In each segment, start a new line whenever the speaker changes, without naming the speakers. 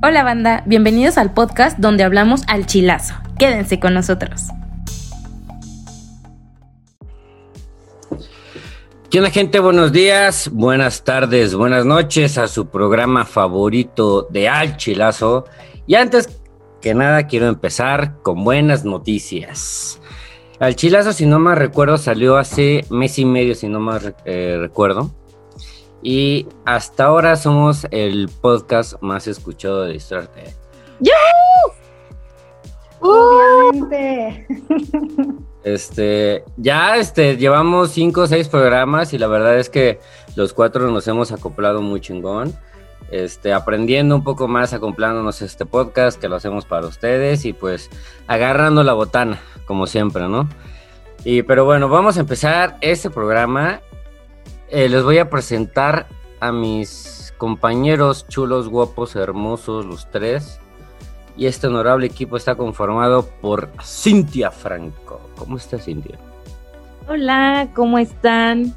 Hola banda, bienvenidos al podcast donde hablamos al chilazo. Quédense con nosotros.
¿Qué gente? Buenos días, buenas tardes, buenas noches a su programa favorito de Al Chilazo. Y antes que nada quiero empezar con buenas noticias. Al Chilazo, si no más recuerdo, salió hace mes y medio, si no más eh, recuerdo. Y hasta ahora somos el podcast más escuchado de Distrarte.
Obviamente.
Este, ya este, llevamos cinco o seis programas y la verdad es que los cuatro nos hemos acoplado muy chingón. Este, aprendiendo un poco más, acoplándonos a este podcast que lo hacemos para ustedes y pues agarrando la botana, como siempre, ¿no? Y pero bueno, vamos a empezar este programa eh, les voy a presentar a mis compañeros chulos, guapos, hermosos, los tres. Y este honorable equipo está conformado por Cintia Franco. ¿Cómo está Cintia?
Hola, ¿cómo están?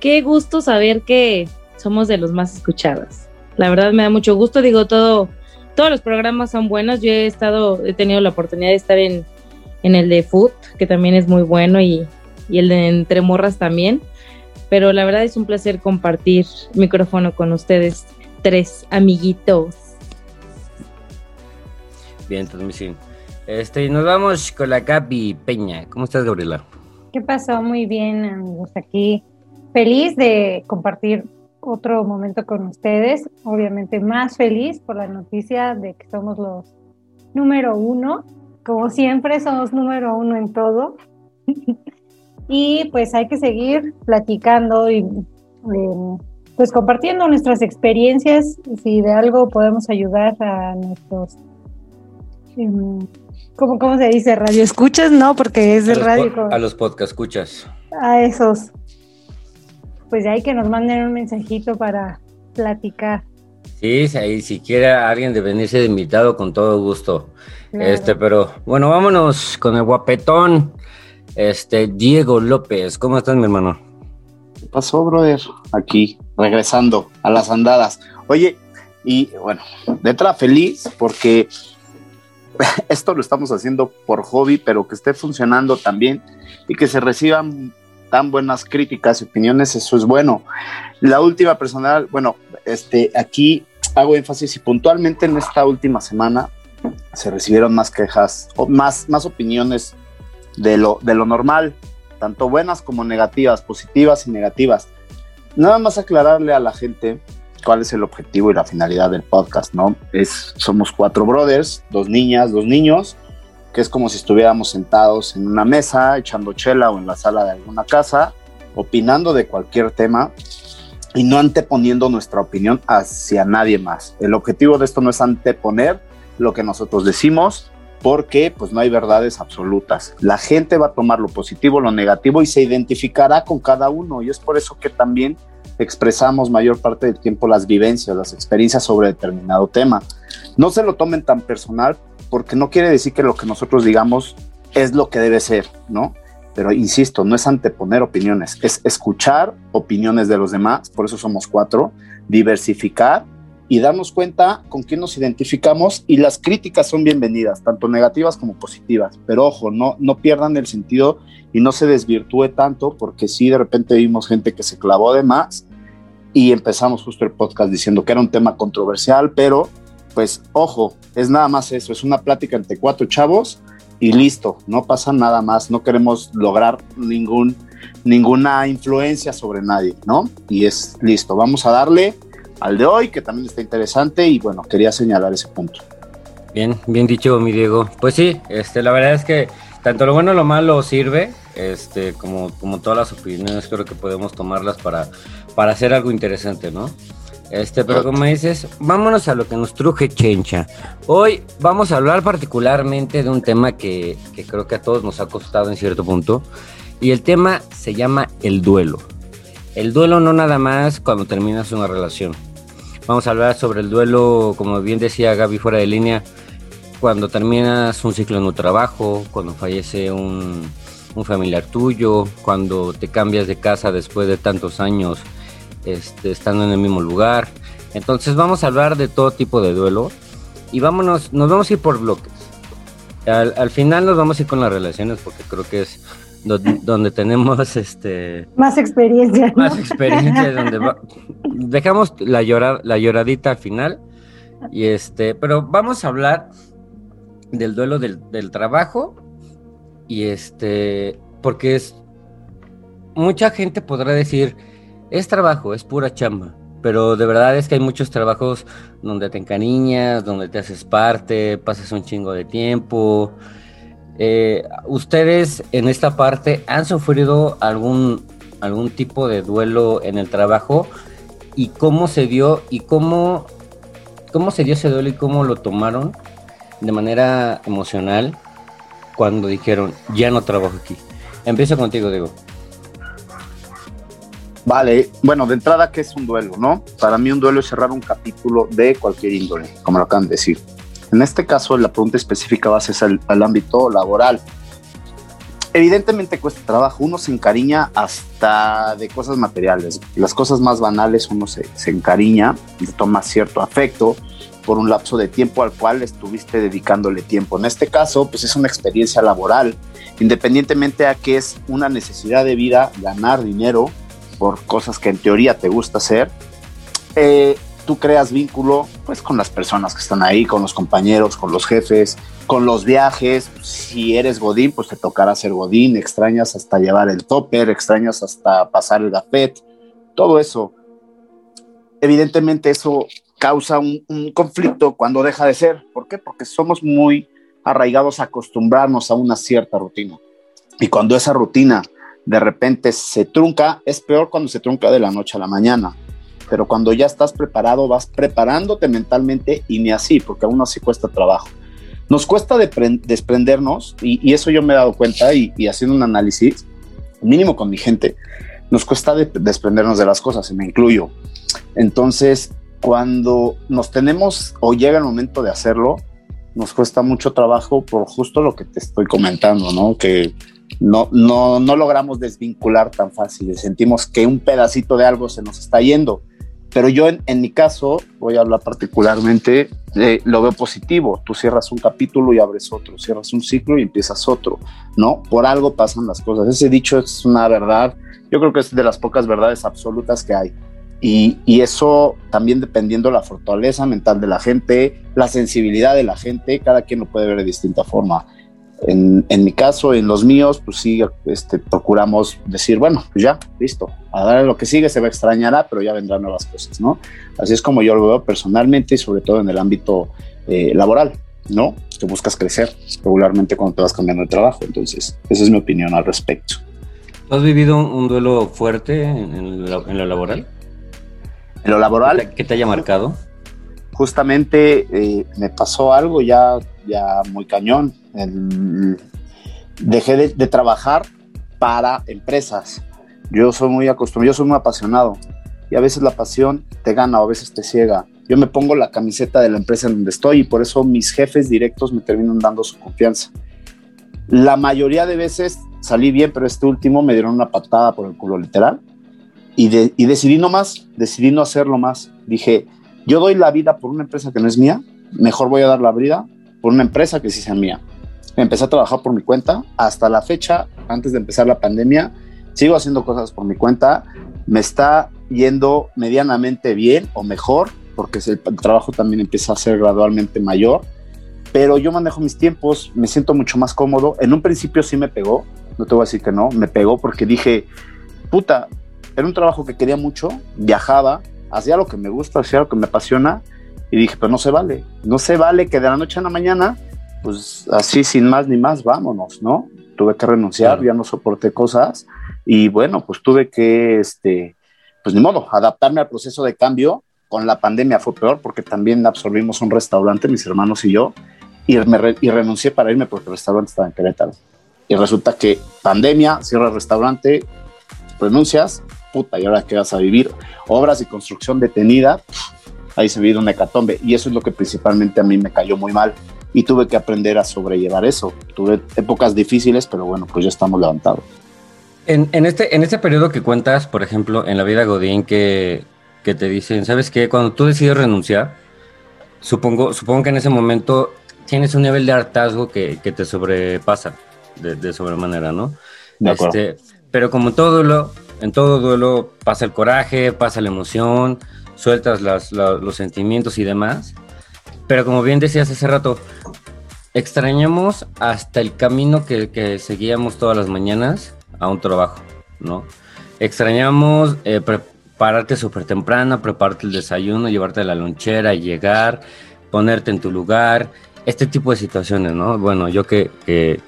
Qué gusto saber que somos de los más escuchados. La verdad me da mucho gusto, digo, todo, todos los programas son buenos. Yo he estado, he tenido la oportunidad de estar en, en el de Food, que también es muy bueno, y, y el de Entre Morras también pero la verdad es un placer compartir micrófono con ustedes, tres amiguitos.
Bien, transmisión. Este, y nos vamos con la Gaby Peña. ¿Cómo estás, Gabriela?
¿Qué pasó? Muy bien, amigos. Aquí feliz de compartir otro momento con ustedes. Obviamente más feliz por la noticia de que somos los número uno. Como siempre, somos número uno en todo. y pues hay que seguir platicando y em, pues compartiendo nuestras experiencias, si de algo podemos ayudar a nuestros, em, ¿cómo, ¿cómo, se dice? Radio escuchas, ¿no? Porque es de radio.
a los podcast escuchas.
A esos. Pues ya hay que nos manden un mensajito para platicar.
Sí, si, si quiere alguien de venirse de invitado, con todo gusto. Este, pero bueno, vámonos con el guapetón. Este, Diego López, ¿cómo estás, mi hermano?
¿Qué pasó, brother? Aquí, regresando a las andadas. Oye, y bueno, de entrada feliz porque esto lo estamos haciendo por hobby, pero que esté funcionando también y que se reciban tan buenas críticas y opiniones, eso es bueno. La última personal, bueno, este, aquí hago énfasis y puntualmente en esta última semana se recibieron más quejas, o más, más opiniones de lo, de lo normal, tanto buenas como negativas, positivas y negativas. Nada más aclararle a la gente cuál es el objetivo y la finalidad del podcast, ¿no? Es, somos cuatro brothers, dos niñas, dos niños, que es como si estuviéramos sentados en una mesa, echando chela o en la sala de alguna casa, opinando de cualquier tema y no anteponiendo nuestra opinión hacia nadie más. El objetivo de esto no es anteponer lo que nosotros decimos, porque pues no hay verdades absolutas. La gente va a tomar lo positivo, lo negativo y se identificará con cada uno y es por eso que también expresamos mayor parte del tiempo las vivencias, las experiencias sobre determinado tema. No se lo tomen tan personal porque no quiere decir que lo que nosotros digamos es lo que debe ser, ¿no? Pero insisto, no es anteponer opiniones, es escuchar opiniones de los demás, por eso somos cuatro, diversificar y darnos cuenta con quién nos identificamos y las críticas son bienvenidas, tanto negativas como positivas. Pero ojo, no, no pierdan el sentido y no se desvirtúe tanto porque si de repente vimos gente que se clavó de más y empezamos justo el podcast diciendo que era un tema controversial, pero pues ojo, es nada más eso, es una plática entre cuatro chavos y listo, no pasa nada más, no queremos lograr ningún, ninguna influencia sobre nadie, ¿no? Y es listo, vamos a darle al de hoy, que también está interesante y bueno, quería señalar ese punto.
Bien, bien dicho, mi Diego. Pues sí, este, la verdad es que tanto lo bueno como lo malo sirve, este, como, como todas las opiniones, creo que podemos tomarlas para, para hacer algo interesante, ¿no? Este, pero como dices, vámonos a lo que nos truje Chencha. Hoy vamos a hablar particularmente de un tema que, que creo que a todos nos ha costado en cierto punto, y el tema se llama el duelo. El duelo no nada más cuando terminas una relación Vamos a hablar sobre el duelo, como bien decía Gaby fuera de línea, cuando terminas un ciclo en un trabajo, cuando fallece un, familiar tuyo, cuando te cambias de casa después de tantos años este, estando en el mismo lugar. Entonces vamos a hablar de todo tipo de duelo. y vámonos, nos vamos a ir por bloques. Al, final nos vamos a ir con las relaciones porque creo que es donde, tenemos este
más experiencia.
Más experiencia, donde dejamos la, la lloradita al final. Y este, pero vamos a hablar del duelo del, del trabajo. Y este, porque es mucha gente podrá decir, es trabajo, es pura chamba, pero de verdad es que hay muchos trabajos donde te encariñas, donde te haces parte, pasas un chingo de tiempo. Eh, ¿Ustedes en esta parte han sufrido algún, algún tipo de duelo en el trabajo? ¿Y cómo se dio y cómo, cómo se dio ese duelo y cómo lo tomaron de manera emocional cuando dijeron, ya no trabajo aquí? Empiezo contigo, Diego.
Vale, bueno, de entrada, ¿qué es un duelo, no? Para mí un duelo es cerrar un capítulo de cualquier índole, como lo acaban de decir. En este caso, la pregunta específica va a ser al, ámbito laboral. Evidentemente cuesta trabajo, uno se encariña hasta de cosas materiales. Las cosas más banales uno se, se encariña, le toma cierto afecto por un lapso de tiempo al cual estuviste dedicándole tiempo. En este caso, pues es una experiencia laboral, independientemente a que es una necesidad de vida, ganar dinero, por cosas que en teoría te gusta hacer, eh, tú creas vínculo pues con las personas que están ahí, con los compañeros, con los jefes, con los viajes. Si eres Godín, pues te tocará ser Godín, extrañas hasta llevar el topper, extrañas hasta pasar el gafet, todo eso. Evidentemente eso causa un, un conflicto cuando deja de ser. ¿Por qué? Porque somos muy arraigados a acostumbrarnos a una cierta rutina. Y cuando esa rutina de repente se trunca, es peor cuando se trunca de la noche a la mañana. Pero cuando ya estás preparado, vas preparándote mentalmente y ni así, porque aún así cuesta trabajo. Nos cuesta desprendernos, y, eso yo me he dado cuenta y, haciendo un análisis, mínimo con mi gente, nos cuesta desprendernos de las cosas, y me incluyo. Entonces, cuando nos tenemos o llega el momento de hacerlo, nos cuesta mucho trabajo por justo lo que te estoy comentando, ¿no? Que no, no, no logramos desvincular tan fácil, sentimos que un pedacito de algo se nos está yendo. Pero yo en, mi caso, voy a hablar particularmente, eh, lo veo positivo. Tú cierras un capítulo y abres otro, cierras un ciclo y empiezas otro, ¿no? Por algo pasan las cosas. Ese dicho es una verdad, yo creo que es de las pocas verdades absolutas que hay. Y, y, eso también dependiendo la fortaleza mental de la gente, la sensibilidad de la gente, cada quien lo puede ver de distinta forma. En, mi caso, en los míos, pues sí, este, procuramos decir, bueno, pues ya, listo, a dar lo que sigue se va a extrañar, pero ya vendrán nuevas cosas, ¿no? Así es como yo lo veo personalmente y sobre todo en el ámbito eh, laboral, ¿no? Que buscas crecer regularmente cuando te vas cambiando de trabajo. Entonces, esa es mi opinión al respecto.
¿Has vivido un duelo fuerte en, lo, laboral?
En lo laboral.
¿Qué te, haya marcado?
Justamente eh, me pasó algo ya, ya muy cañón dejé de, trabajar para empresas. Yo soy muy acostumbrado, yo soy muy apasionado y a veces la pasión te gana o a veces te ciega. Yo me pongo la camiseta de la empresa en donde estoy y por eso mis jefes directos me terminan dando su confianza. La mayoría de veces salí bien, pero este último me dieron una patada por el culo literal y, y decidí no más, decidí no hacerlo más. Dije, yo doy la vida por una empresa que no es mía, mejor voy a dar la vida por una empresa que sí sea mía empecé a trabajar por mi cuenta. Hasta la fecha, antes de empezar la pandemia, sigo haciendo cosas por mi cuenta. Me está yendo medianamente bien o mejor, porque el trabajo también empieza a ser gradualmente mayor. Pero yo manejo mis tiempos, me siento mucho más cómodo. En un principio sí me pegó, no te voy a decir que no, me pegó porque dije, puta, era un trabajo que quería mucho, viajaba, hacía lo que me gusta, hacía lo que me apasiona, y dije, pero no se vale, no se vale que de la noche a la mañana pues así sin más ni más, vámonos, ¿no? Tuve que renunciar, ya no soporté cosas y bueno, pues tuve que, este, pues ni modo, adaptarme al proceso de cambio. Con la pandemia fue peor porque también absorbimos un restaurante, mis hermanos y yo, y, me y renuncié para irme porque el restaurante estaba en Querétaro. Y resulta que pandemia, cierra el restaurante, renuncias, puta, ¿y ahora qué vas a vivir? Obras y construcción detenida, ahí se vive una hecatombe. Y eso es lo que principalmente a mí me cayó muy mal y tuve que aprender a sobrellevar eso. Tuve épocas difíciles, pero bueno, pues ya estamos levantados.
En, en, este, en este periodo que cuentas, por ejemplo, en la vida Godín, que, que te dicen, ¿sabes qué? Cuando tú decides renunciar, supongo, supongo que en ese momento tienes un nivel de hartazgo que, te sobrepasa de, de sobremanera, ¿no? este, pero como todo duelo, en todo duelo pasa el coraje, pasa la emoción, sueltas los sentimientos y demás. Pero como bien decías hace rato, extrañamos hasta el camino que, seguíamos todas las mañanas a un trabajo, ¿no? Extrañamos eh, prepararte súper temprano, prepararte el desayuno, llevarte la lonchera, llegar, ponerte en tu lugar, este tipo de situaciones, ¿no? Bueno, yo que,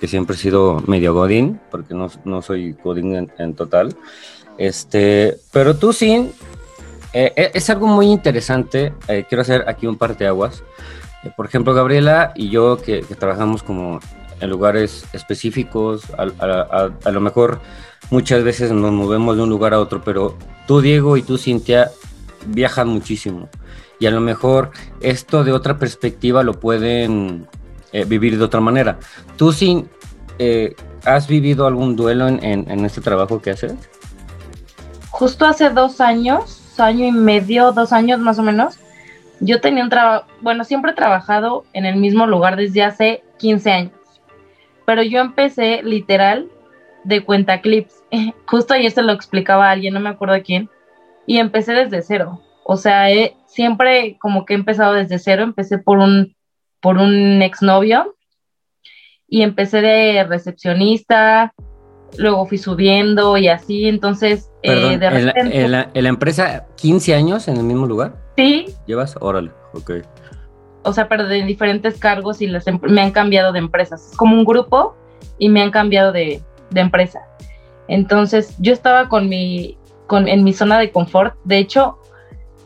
siempre he sido medio godín, porque no, soy godín en, total, este, pero tú sí, eh, eh, es algo muy interesante, quiero hacer aquí un par de aguas, eh, por ejemplo, Gabriela y yo que, trabajamos como en lugares específicos, a, lo mejor muchas veces nos movemos de un lugar a otro, pero tú, Diego, y tú, Cintia, viajan muchísimo. Y a lo mejor esto de otra perspectiva lo pueden eh, vivir de otra manera. ¿Tú, Sin, eh, has vivido algún duelo en, en este trabajo que haces?
Justo hace dos años, año y medio, dos años más o menos, yo tenía un trabajo, bueno, siempre he trabajado en el mismo lugar desde hace 15 años, pero yo empecé literal de cuenta clips. Justo ayer se lo explicaba alguien, no me acuerdo quién, y empecé desde cero. O sea, siempre como que he empezado desde cero, empecé por un, por un exnovio y empecé de recepcionista, luego fui subiendo y así, entonces
eh, de repente... ¿en la, en la empresa 15 años en el mismo lugar?
Sí.
¿Llevas? Órale, ok.
O sea, pero de diferentes cargos y las me han cambiado de empresas. Es como un grupo y me han cambiado de, empresa. Entonces, yo estaba con mi, con, en mi zona de confort. De hecho,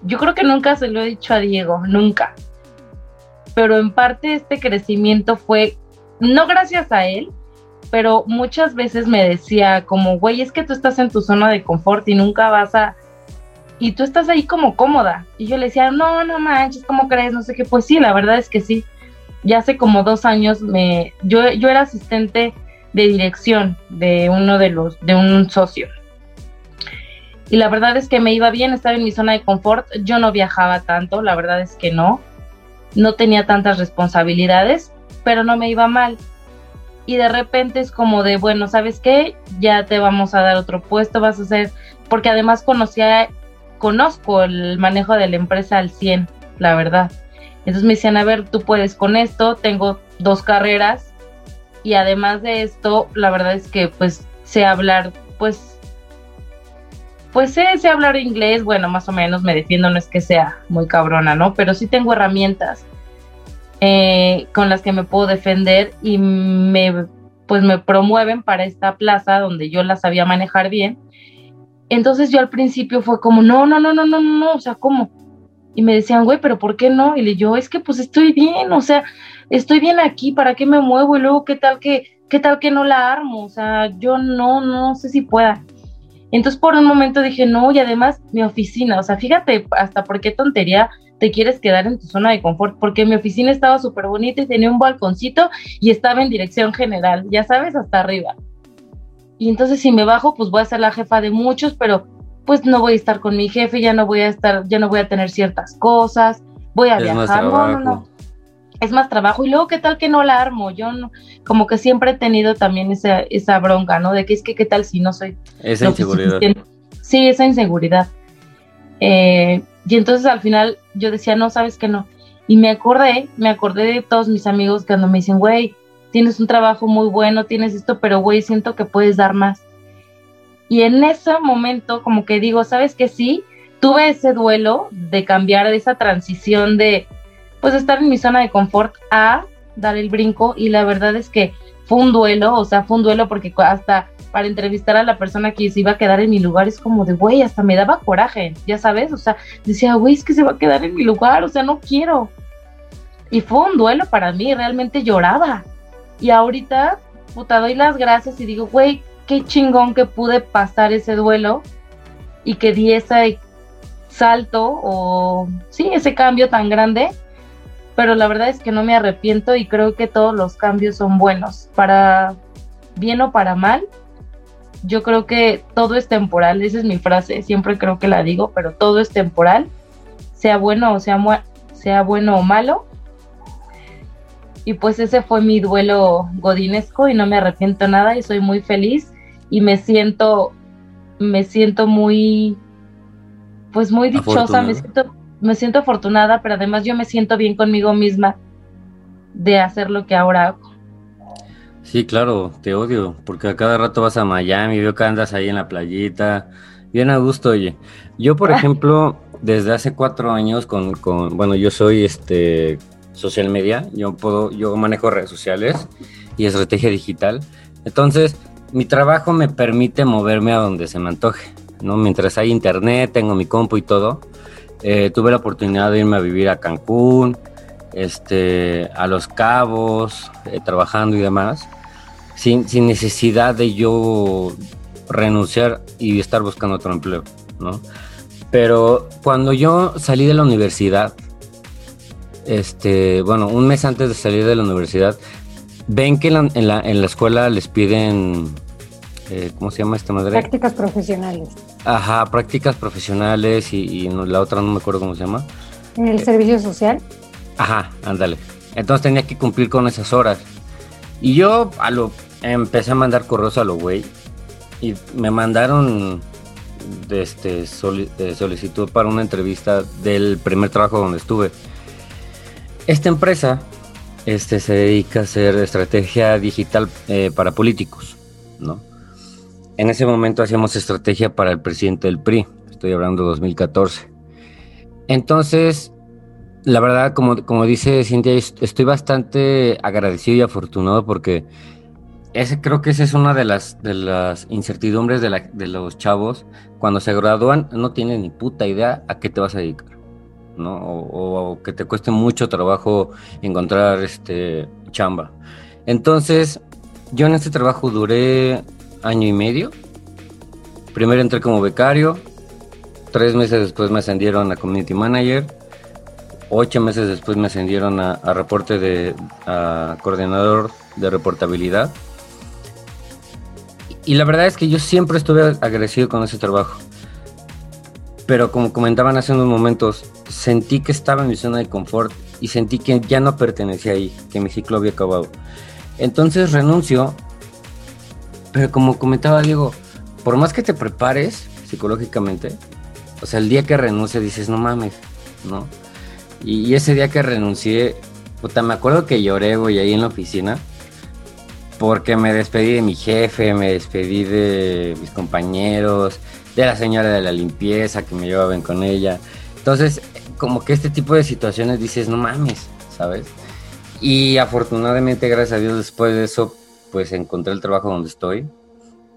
yo creo que nunca se lo he dicho a Diego, nunca. Pero en parte este crecimiento fue, no gracias a él, pero muchas veces me decía como, güey, es que tú estás en tu zona de confort y nunca vas a y tú estás ahí como cómoda. Y yo le decía, no, no manches, ¿cómo crees? No sé qué. Pues sí, la verdad es que sí. Ya hace como dos años me, yo, yo era asistente de dirección de uno de los, de un socio. Y la verdad es que me iba bien, estaba en mi zona de confort. Yo no viajaba tanto, la verdad es que no. No tenía tantas responsabilidades, pero no me iba mal. Y de repente es como de, bueno, ¿sabes qué? Ya te vamos a dar otro puesto, vas a hacer, porque además conocía conozco el manejo de la empresa al 100, la verdad. Entonces me decían, a ver, tú puedes con esto, tengo dos carreras y además de esto, la verdad es que pues sé hablar, pues, pues sé, sé hablar inglés, bueno, más o menos me defiendo, no es que sea muy cabrona, ¿no? Pero sí tengo herramientas eh, con las que me puedo defender y me, pues me promueven para esta plaza donde yo la sabía manejar bien entonces yo al principio fue como, no, no, no, no, no, no, o sea, ¿cómo? Y me decían, güey, pero ¿por qué no? Y le yo, es que pues estoy bien, o sea, estoy bien aquí, ¿para qué me muevo? Y luego, ¿qué tal que, qué tal que no la armo? O sea, yo no, no sé si pueda. Entonces por un momento dije, no, y además mi oficina, o sea, fíjate hasta por qué tontería te quieres quedar en tu zona de confort, porque mi oficina estaba súper bonita y tenía un balconcito y estaba en dirección general, ya sabes, hasta arriba. Y entonces si me bajo, pues voy a ser la jefa de muchos, pero pues no voy a estar con mi jefe, ya no voy a estar, ya no voy a tener ciertas cosas, voy a viajar, no, no, no. Es más trabajo. Y luego, ¿qué tal que no la armo? Yo no, como que siempre he tenido también esa, esa bronca, ¿no? De que es que, ¿qué tal si no soy...
Esa inseguridad.
Sí, esa inseguridad. Eh, y entonces al final yo decía, no, sabes que no. Y me acordé, me acordé de todos mis amigos cuando me dicen, güey, tienes un trabajo muy bueno, tienes esto, pero güey, siento que puedes dar más. Y en ese momento, como que digo, ¿sabes que sí? Tuve ese duelo de cambiar esa transición de, pues, estar en mi zona de confort a dar el brinco. Y la verdad es que fue un duelo, o sea, fue un duelo porque hasta para entrevistar a la persona que se iba a quedar en mi lugar es como de, güey, hasta me daba coraje, ya sabes, o sea, decía, güey, es que se va a quedar en mi lugar, o sea, no quiero. Y fue un duelo para mí, realmente lloraba, y ahorita, puta, doy las gracias y digo, güey, qué chingón que pude pasar ese duelo y que di ese salto o sí, ese cambio tan grande. Pero la verdad es que no me arrepiento y creo que todos los cambios son buenos, para bien o para mal. Yo creo que todo es temporal, esa es mi frase, siempre creo que la digo, pero todo es temporal, sea bueno o sea, sea bueno o malo. Y pues ese fue mi duelo godinesco y no me arrepiento nada y soy muy feliz y me siento, me siento muy, pues muy dichosa, me siento, me siento afortunada, pero además yo me siento bien conmigo misma de hacer lo que ahora hago.
Sí, claro, te odio, porque a cada rato vas a Miami, veo que andas ahí en la playita, bien a gusto, oye. Yo, por ejemplo, desde hace cuatro años con, con, bueno, yo soy este social media, yo puedo, yo manejo redes sociales y estrategia digital. Entonces, mi trabajo me permite moverme a donde se me antoje, ¿no? Mientras hay internet, tengo mi compu y todo. Eh, tuve la oportunidad de irme a vivir a Cancún, este, a Los Cabos, eh, trabajando y demás sin, necesidad de yo renunciar y estar buscando otro empleo, ¿no? Pero cuando yo salí de la universidad, este, bueno, un mes antes de salir de la universidad, ven que en la, escuela les piden, eh, ¿cómo se llama esta madre?
Prácticas profesionales.
Ajá, prácticas profesionales y, la otra no me acuerdo cómo se llama.
¿En el servicio social?
Ajá, ándale. Entonces tenía que cumplir con esas horas. Y yo a lo empecé a mandar correos a lo güey y me mandaron este solicitud para una entrevista del primer trabajo donde estuve. Esta empresa este, se dedica a hacer estrategia digital eh, para políticos, ¿no? En ese momento hacíamos estrategia para el presidente del PRI, estoy hablando de 2014. Entonces, la verdad, como, como dice Cintia, estoy bastante agradecido y afortunado porque ese, creo que esa es una de las, de las incertidumbres de, la, de los chavos. Cuando se gradúan, no tienen ni puta idea a qué te vas a dedicar, ¿no? O, que te cueste mucho trabajo encontrar este chamba. Entonces, yo en este trabajo duré año y medio. Primero entré como becario, tres meses después me ascendieron a community manager, ocho meses después me ascendieron a, a reporte de a coordinador de reportabilidad y la verdad es que yo siempre estuve agradecido con ese trabajo. Pero como comentaban hace unos momentos, sentí que estaba en mi zona de confort y sentí que ya no pertenecía ahí, que mi ciclo había acabado. Entonces renuncio, pero como comentaba Diego, por más que te prepares psicológicamente, o sea, el día que renuncie dices, no mames, ¿no? Y, ese día que renuncié, puta, me acuerdo que lloré, güey, ahí en la oficina porque me despedí de mi jefe, me despedí de mis compañeros, de la señora de la limpieza que me llevaban con ella. Entonces, como que este tipo de situaciones dices, no mames, ¿sabes? Y afortunadamente, gracias a Dios, después de eso, pues encontré el trabajo donde estoy,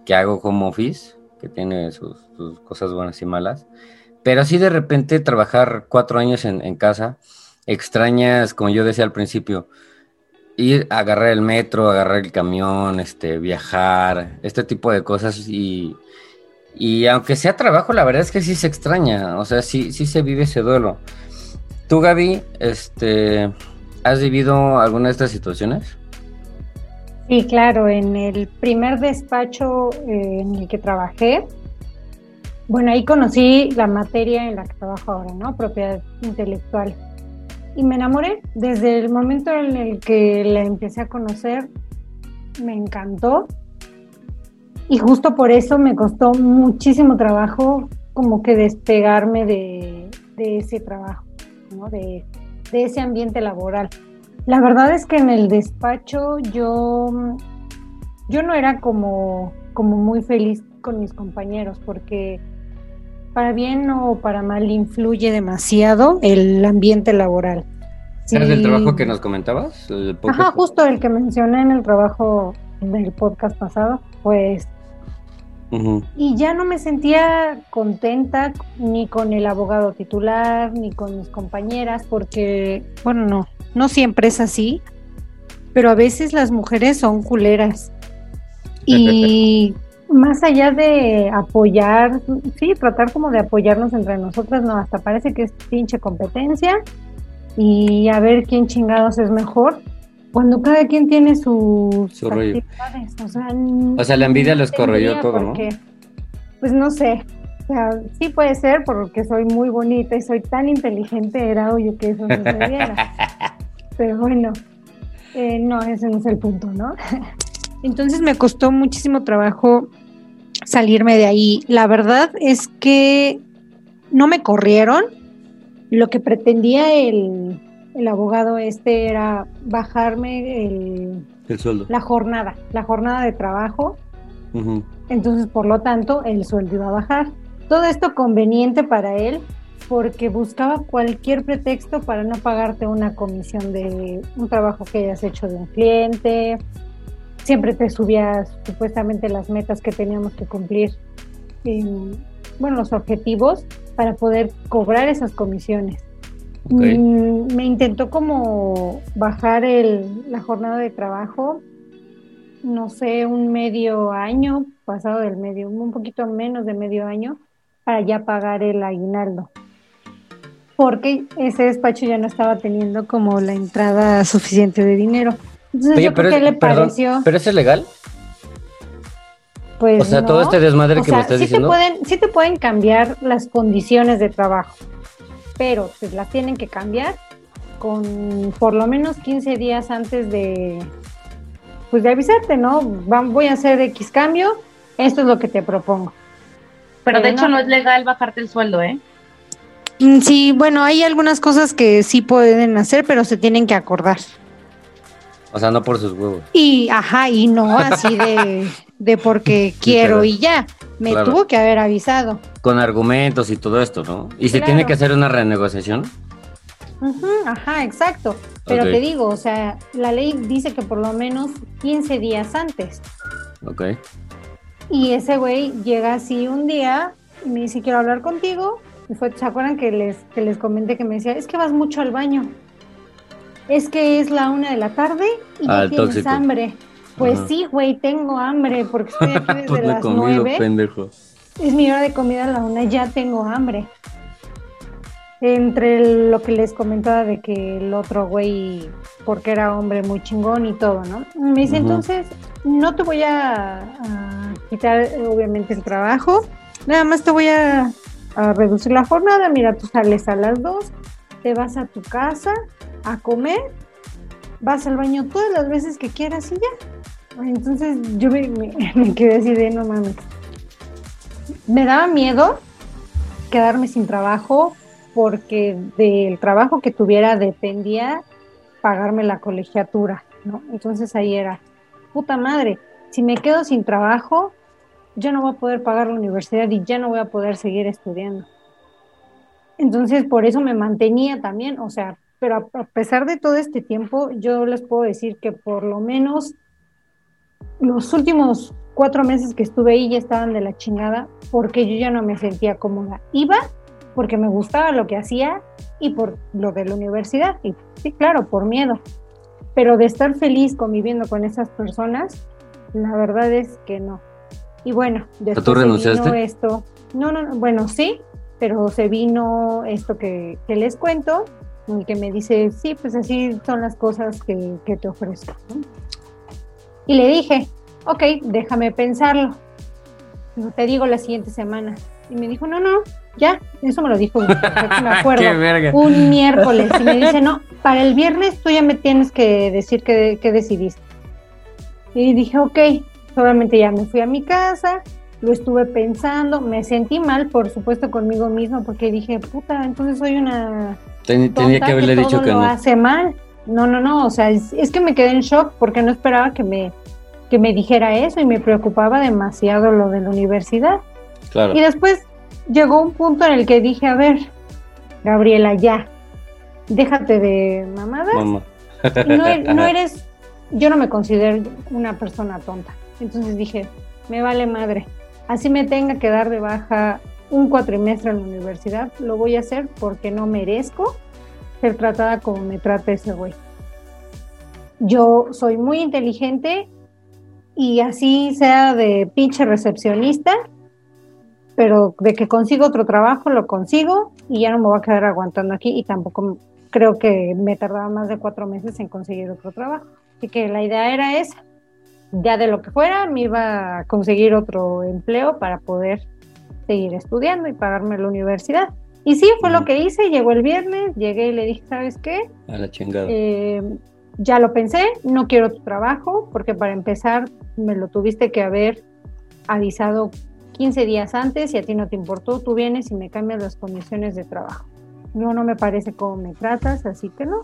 que hago home office, que tiene sus, cosas buenas y malas. Pero sí de repente trabajar cuatro años en, en casa, extrañas, como yo decía al principio, ir a agarrar el metro, agarrar el camión, este, viajar, este tipo de cosas y, y aunque sea trabajo, la verdad es que sí se extraña, o sea, sí, sí se vive ese duelo. ¿Tú, Gaby, este, has vivido alguna de estas situaciones?
Sí, claro, en el primer despacho eh, en el que trabajé, bueno, ahí conocí la materia en la que trabajo ahora, ¿no? Propiedad intelectual y me enamoré. Desde el momento en el que la empecé a conocer, me encantó. Y justo por eso me costó muchísimo trabajo como que despegarme de, ese trabajo, de, ese ambiente laboral. La verdad es que en el despacho yo, yo no era como, como muy feliz con mis compañeros porque para bien o para mal influye demasiado el ambiente laboral.
¿Sabes del trabajo que nos comentabas?
Ajá, justo el que mencioné en el trabajo del podcast pasado, pues. Y ya no me sentía contenta ni con el abogado titular, ni con mis compañeras, porque, bueno, no, no siempre es así, pero a veces las mujeres son culeras. Y más allá de apoyar, sí, tratar como de apoyarnos entre nosotras, no, hasta parece que es pinche competencia y a ver quién chingados es mejor, cuando cada quien tiene sus
actividades. O sea, la envidia los corroyó todo, ¿no?
Pues no sé, sea, sí puede ser porque soy muy bonita y soy tan inteligente, era obvio que eso sucediera. Pero bueno, eh, no, ese no es el punto, ¿no? Entonces me costó muchísimo trabajo salirme de ahí. La verdad es que no me corrieron. Lo que pretendía el, el abogado este era bajarme el,
El sueldo.
la jornada, la jornada de trabajo. Entonces, por lo tanto, el sueldo iba a bajar. Todo esto conveniente para él porque buscaba cualquier pretexto para no pagarte una comisión de un trabajo que hayas hecho de un cliente. Siempre te subías supuestamente las metas que teníamos que cumplir, en, bueno, los objetivos para poder cobrar esas comisiones. Mm, me intentó como bajar el, la jornada de trabajo, no sé, un medio año, pasado del medio, un poquito menos de medio año, para ya pagar el aguinaldo. Porque ese despacho ya no estaba teniendo como la entrada suficiente de dinero. Entonces,
Oye,
yo creo
pero,
que le
es- perdón,
pareció,
¿pero eso es legal?
pues
O sea,
no.
todo este desmadre
O
que me
sea,
estás
sí
diciendo.
Te pueden, sí te pueden cambiar las condiciones de trabajo, pero te las tienen que cambiar con por lo menos 15 días antes de, pues de avisarte, ¿no? Voy a hacer X cambio, esto es lo que te propongo.
Pero de hecho
no-
no es legal bajarte el sueldo, ¿eh?
Mm, Sí, bueno, hay algunas cosas que sí pueden hacer, pero se tienen que acordar.
O sea, no por sus huevos.
Y, ajá, y no así de, de porque quiero y ya. Me
Claro.
tuvo que haber avisado.
Con argumentos y todo esto, ¿no? Y se tiene que hacer una renegociación.
Ujú, ajá, exacto. Pero te digo, o sea, la ley dice que por lo menos 15 días antes.
Ok.
Y ese güey llega así un día y me dice, quiero hablar contigo. Y fue, ¿se acuerdan que les, que les comenté que me decía, es que vas mucho al baño? Es que es la una de la tarde y
Ah,
ya tienes
tóxico.
hambre. Pues
Ajá.
sí, güey, tengo hambre porque estoy aquí desde
Pues he
las nueve.
pendejo.
Es mi hora de comida a la una, ya tengo hambre. Entre lo que les comentaba de que el otro güey, porque era hombre muy chingón y todo, ¿no? Me dice, entonces, no te voy a, a quitar obviamente el trabajo, nada más te voy a, a reducir la jornada, mira, tú sales a las dos, te vas a tu casa a comer, vas al baño todas las veces que quieras y ya. Entonces yo me, me- quedé así de no mames me daba miedo quedarme sin trabajo porque del trabajo que tuviera dependía pagarme la colegiatura, ¿no? Entonces ahí era, puta madre, si me quedo sin trabajo, ya no voy a poder pagar la universidad y ya no voy a poder seguir estudiando. Entonces por eso me mantenía también, o sea, pero a, pesar de todo este tiempo, yo les puedo decir que por lo menos los últimos cuatro meses que estuve ahí ya estaban de la chingada porque yo ya no me sentía cómoda. Iba porque me gustaba lo que hacía y por lo de la universidad. Y sí, claro, por miedo. Pero de estar feliz conviviendo con esas personas, la verdad es que no. Y bueno, después
tú
se vino
renunciaste?
esto. No, no, no, bueno, sí, pero se vino esto que, que les cuento, en el que me dice, sí, pues así son las cosas que, que te ofrezco. ¿no? Y le dije, ok, déjame pensarlo. Te digo la siguiente semana. Y me dijo, no, no, ya, eso me lo dijo, me acuerdo, un miércoles. Y me dice, no, para el viernes tú ya me tienes que decir qué, qué decidiste. Y dije, ok, solamente ya me fui a mi casa, lo estuve pensando, me sentí mal, por supuesto, conmigo misma, porque dije, puta, entonces soy una
Ten- tenía que haberle dicho que
lo
no.
hace mal. No, no, no, o sea, es, es que me quedé en shock porque no esperaba que me, que me dijera eso y me preocupaba demasiado lo de la universidad.
Claro.
Y después llegó un punto en el que dije, a ver, Gabriela, ya, déjate de mamadas.
Mamá.
No, e- no eres, yo no me considero una persona tonta. Entonces dije, me vale madre. Así me tenga que dar de baja un cuatrimestre en la universidad, lo voy a hacer porque no merezco ser tratada como me trata ese güey. Yo soy muy inteligente y así sea de pinche recepcionista, pero de que consigo otro trabajo, lo consigo y ya no me voy a quedar aguantando aquí y tampoco creo que me tardaba más de cuatro meses en conseguir otro trabajo. Así que la idea era esa. Ya de lo que fuera, me iba a conseguir otro empleo para poder seguir estudiando y pagarme la universidad. Y sí, fue lo que hice, llegó el viernes, llegué y le dije, ¿sabes qué?
A la chingada.
Eh, ya lo pensé, no quiero tu trabajo, porque para empezar me lo tuviste que haber avisado 15 días antes y a ti no te importó, tú vienes y me cambias las condiciones de trabajo. No, no me parece cómo me tratas, así que no.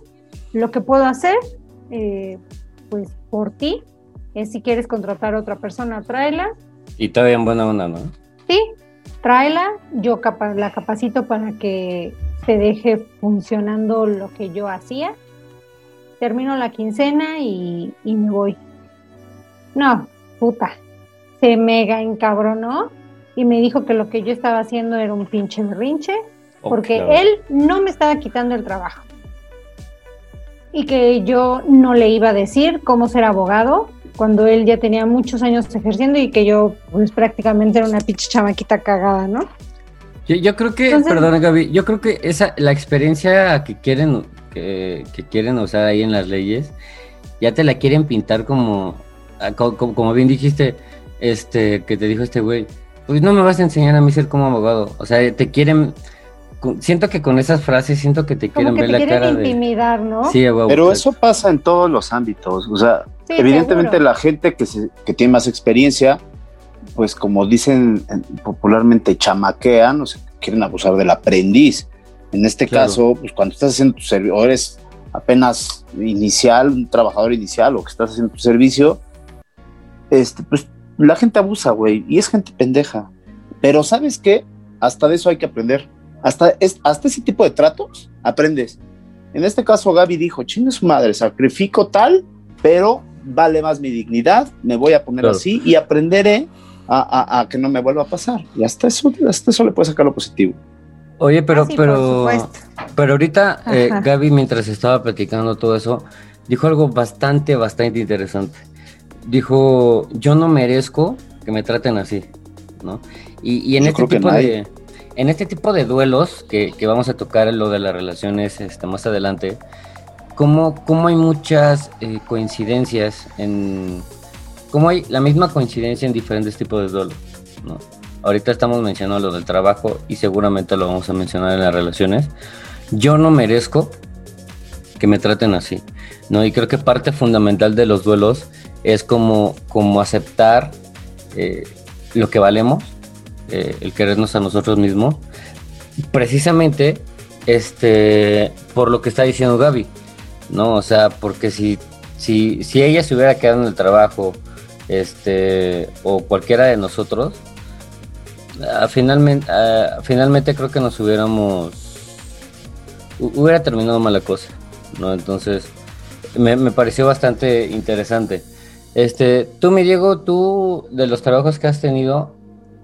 Lo que puedo hacer, eh, pues por ti, es si quieres contratar a otra persona, tráela.
Y todavía en buena onda, ¿no?
Sí, tráela, yo capa la capacito para que te deje funcionando lo que yo hacía. Termino la quincena y, y me voy. No, puta. Se mega encabronó y me dijo que lo que yo estaba haciendo era un pinche berrinche, porque
claro.
él no me estaba quitando el trabajo. Y que yo no le iba a decir cómo ser abogado cuando él ya tenía muchos años ejerciendo y que yo pues prácticamente era una pinche chamaquita cagada, ¿no?
Yo, yo creo que,
Entonces-
perdón Gaby, yo creo que esa, la experiencia que quieren, que, que quieren usar ahí en las leyes, ya te la quieren pintar como, ah, co- co- como, bien dijiste, este, que te dijo este güey, pues no me vas a enseñar a mí ser como abogado, o sea, te quieren, siento que con esas frases, siento que te
Como
quieren
que
ver
te
la
quieren
cara de...
intimidar, ¿no?
Sí, a huevo,
Pero
exacto.
eso pasa en todos los ámbitos. O sea,
Sí,
evidentemente
seguro.
la gente que, se- que tiene más experiencia, pues como dicen popularmente, chamaquean, o sea, quieren abusar del aprendiz. En este
Claro.
caso, pues cuando estás haciendo tu servicio, o eres apenas inicial, un trabajador inicial, o que estás haciendo tu servicio, este, pues la gente abusa, güey, y es gente pendeja. Pero ¿sabes qué? Hasta de eso hay que aprender. Hasta, es, hasta ese tipo de tratos aprendes. En este caso, Gaby dijo, chingue su madre, sacrifico tal, pero vale más mi dignidad, me voy a poner
Claro.
así y aprenderé a, a- a que no me vuelva a pasar. Y hasta eso, hasta eso le puedes sacar lo positivo.
Oye, pero,
Ah, sí,
pero, pero ahorita eh. Gaby, mientras estaba platicando todo eso, dijo algo bastante, bastante interesante. Dijo, yo no merezco que me traten así, ¿no? Y, y en
Yo
este tipo de, en este tipo de duelos que, que vamos a tocar lo de las relaciones este, más adelante, cómo, cómo hay muchas eh, coincidencias en, cómo hay la misma coincidencia en diferentes tipos de duelos, ¿no? Ahorita estamos mencionando lo del trabajo y seguramente lo vamos a mencionar en las relaciones. Yo no merezco que me traten así, ¿no? Y creo que parte fundamental de los duelos es como, como aceptar eh, lo que valemos, eh, el querernos a nosotros mismos, precisamente este, por lo que está diciendo Gaby, ¿no? O sea, porque si, si, si ella se hubiera quedado en el trabajo, este, o cualquiera de nosotros, ah, finalmente, ah, finalmente creo que nos hubiéramos, hu- hubiera terminado mala cosa, ¿no? Entonces, me, me pareció bastante interesante. Este, tú, mi Diego, tú, de los trabajos que has tenido,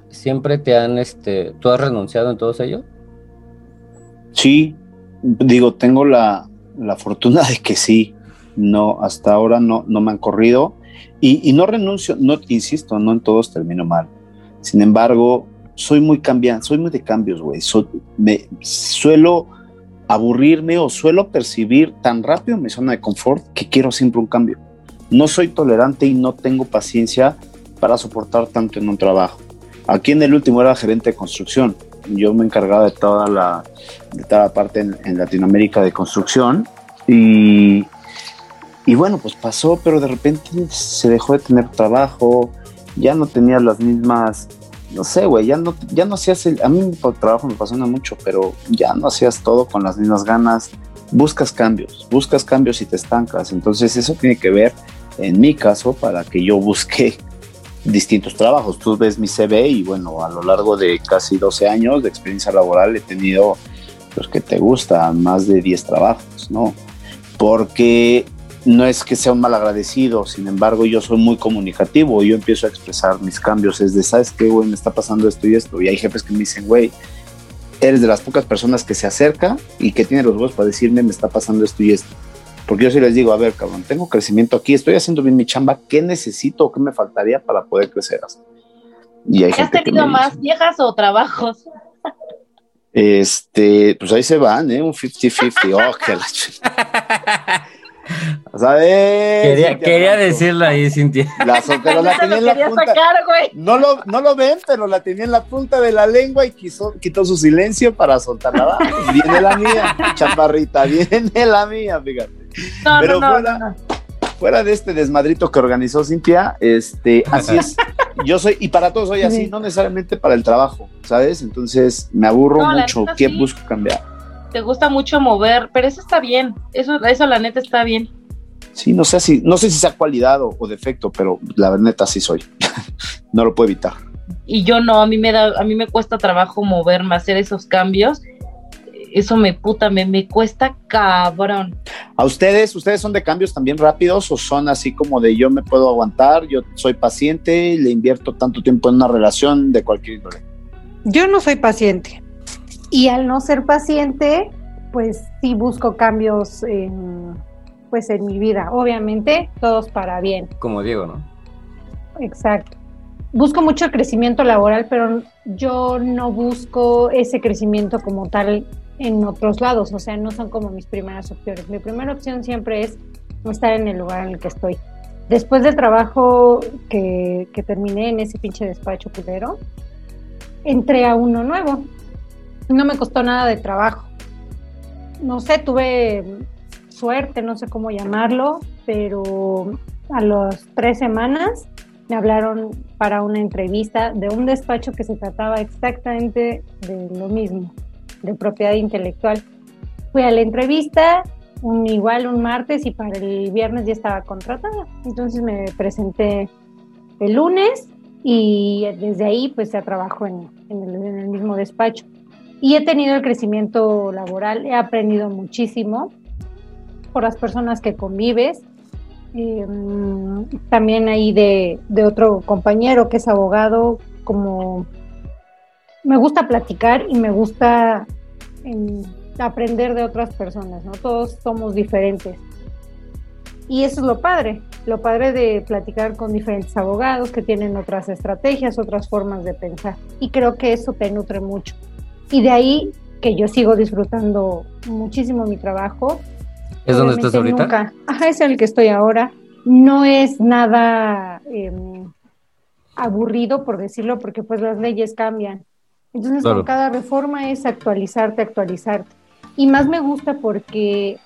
siempre te han, este, ¿tú has renunciado en todos ellos?
Sí, digo, tengo la, la fortuna de que sí, no, hasta ahora no, no me han corrido y, y no renuncio, no, insisto, no en todos termino mal. Sin embargo, soy muy cambiante, soy muy de cambios, güey. So- me suelo aburrirme o suelo percibir tan rápido mi zona de confort que quiero siempre un cambio. No soy tolerante y no tengo paciencia para soportar tanto en un trabajo. Aquí en el último era gerente de construcción. Yo me encargaba de toda la, de toda la parte en, en Latinoamérica de construcción y, y bueno, pues pasó, pero de repente se dejó de tener trabajo, ya no tenía las mismas, no sé, güey, ya no, ya no hacías, el, a mí mi trabajo me apasiona mucho, pero ya no hacías todo con las mismas ganas, buscas cambios, buscas cambios y te estancas, entonces eso tiene que ver, en mi caso, para que yo busque distintos trabajos. Tú ves mi CV y bueno, a lo largo de casi 12 años de experiencia laboral he tenido, los que te gusta, más de 10 trabajos, ¿no? Porque no es que sea un mal agradecido, sin embargo yo soy muy comunicativo, yo empiezo a expresar mis cambios, es de, ¿sabes qué, güey? Me está pasando esto y esto. Y hay jefes que me dicen, güey, eres de las pocas personas que se acerca y que tiene los huevos para decirme, me está pasando esto y esto. Porque yo sí les digo, a ver, cabrón, tengo crecimiento aquí, estoy haciendo bien mi chamba, ¿qué necesito o qué me faltaría para poder crecer así? Y hay
¿Has
gente que
tenido
me
más
dice,
viejas o trabajos?
Este, pues ahí se van, ¿eh? Un 50-50. Oh, que la eh,
Quería,
Cintia
quería decirlo ahí, Cintia.
La pero la tenía
lo
en la
quería
punta.
sacar, güey.
No lo, no lo ven, pero la tenía en la punta de la lengua y quiso, quitó su silencio para soltarla. Va, Viene la mía, chaparrita, viene la mía, fíjate.
No,
Pero
no, no,
fuera-. Fuera de este desmadrito que organizó Cintia, este, así es. Yo soy, y para todos soy así,
Sí.
no necesariamente para el trabajo, ¿sabes? Entonces me aburro mucho,
neta,
¿qué
sí.
busco cambiar?
Te gusta mucho mover, pero eso está bien. Eso, eso la neta está bien.
Sí, no sé si, no sé si sea cualidad o, o defecto, pero la neta sí soy. no lo puedo evitar.
Y yo no, a mí me da, a mí me cuesta trabajo moverme, hacer esos cambios. Eso me puta, me, me cuesta cabrón.
¿A ustedes, ustedes son de cambios también rápidos o son así como de yo me puedo aguantar, yo soy paciente, le invierto tanto tiempo en una relación de cualquier índole?
Yo no soy paciente. Y al no ser paciente, pues sí busco cambios en, pues en mi vida. Obviamente, todos para bien.
Como Diego, ¿no?
Exacto. Busco mucho el crecimiento laboral, pero yo no busco ese crecimiento como tal en otros lados. O sea, no son como mis primeras opciones. Mi primera opción siempre es estar en el lugar en el que estoy. Después del trabajo que, que terminé en ese pinche despacho culero, entré a uno nuevo. No me costó nada de trabajo. No sé, tuve suerte, no sé cómo llamarlo, pero a las tres semanas me hablaron para una entrevista de un despacho que se trataba exactamente de lo mismo, de propiedad intelectual. Fui a la entrevista, un, igual un martes y para el viernes ya estaba contratada. Entonces me presenté el lunes y desde ahí pues ya trabajo en, en, el, en el mismo despacho. Y he tenido el crecimiento laboral, he aprendido muchísimo por las personas que convives, eh, también ahí de, otro compañero que es abogado, como me gusta platicar y me gusta eh, aprender de otras personas, ¿no? Todos somos diferentes. Y eso es lo padre, lo padre de platicar con diferentes abogados que tienen otras estrategias, otras formas de pensar. Y creo que eso te nutre mucho. Y de ahí que yo sigo disfrutando muchísimo mi trabajo,
¿Es donde estás ahorita?
Nunca. Ajá, es el que estoy ahora. No es nada eh, aburrido, por decirlo, porque pues las leyes cambian. Entonces,
Claro.
con cada reforma es actualizarte, actualizarte. Y más me gusta porque,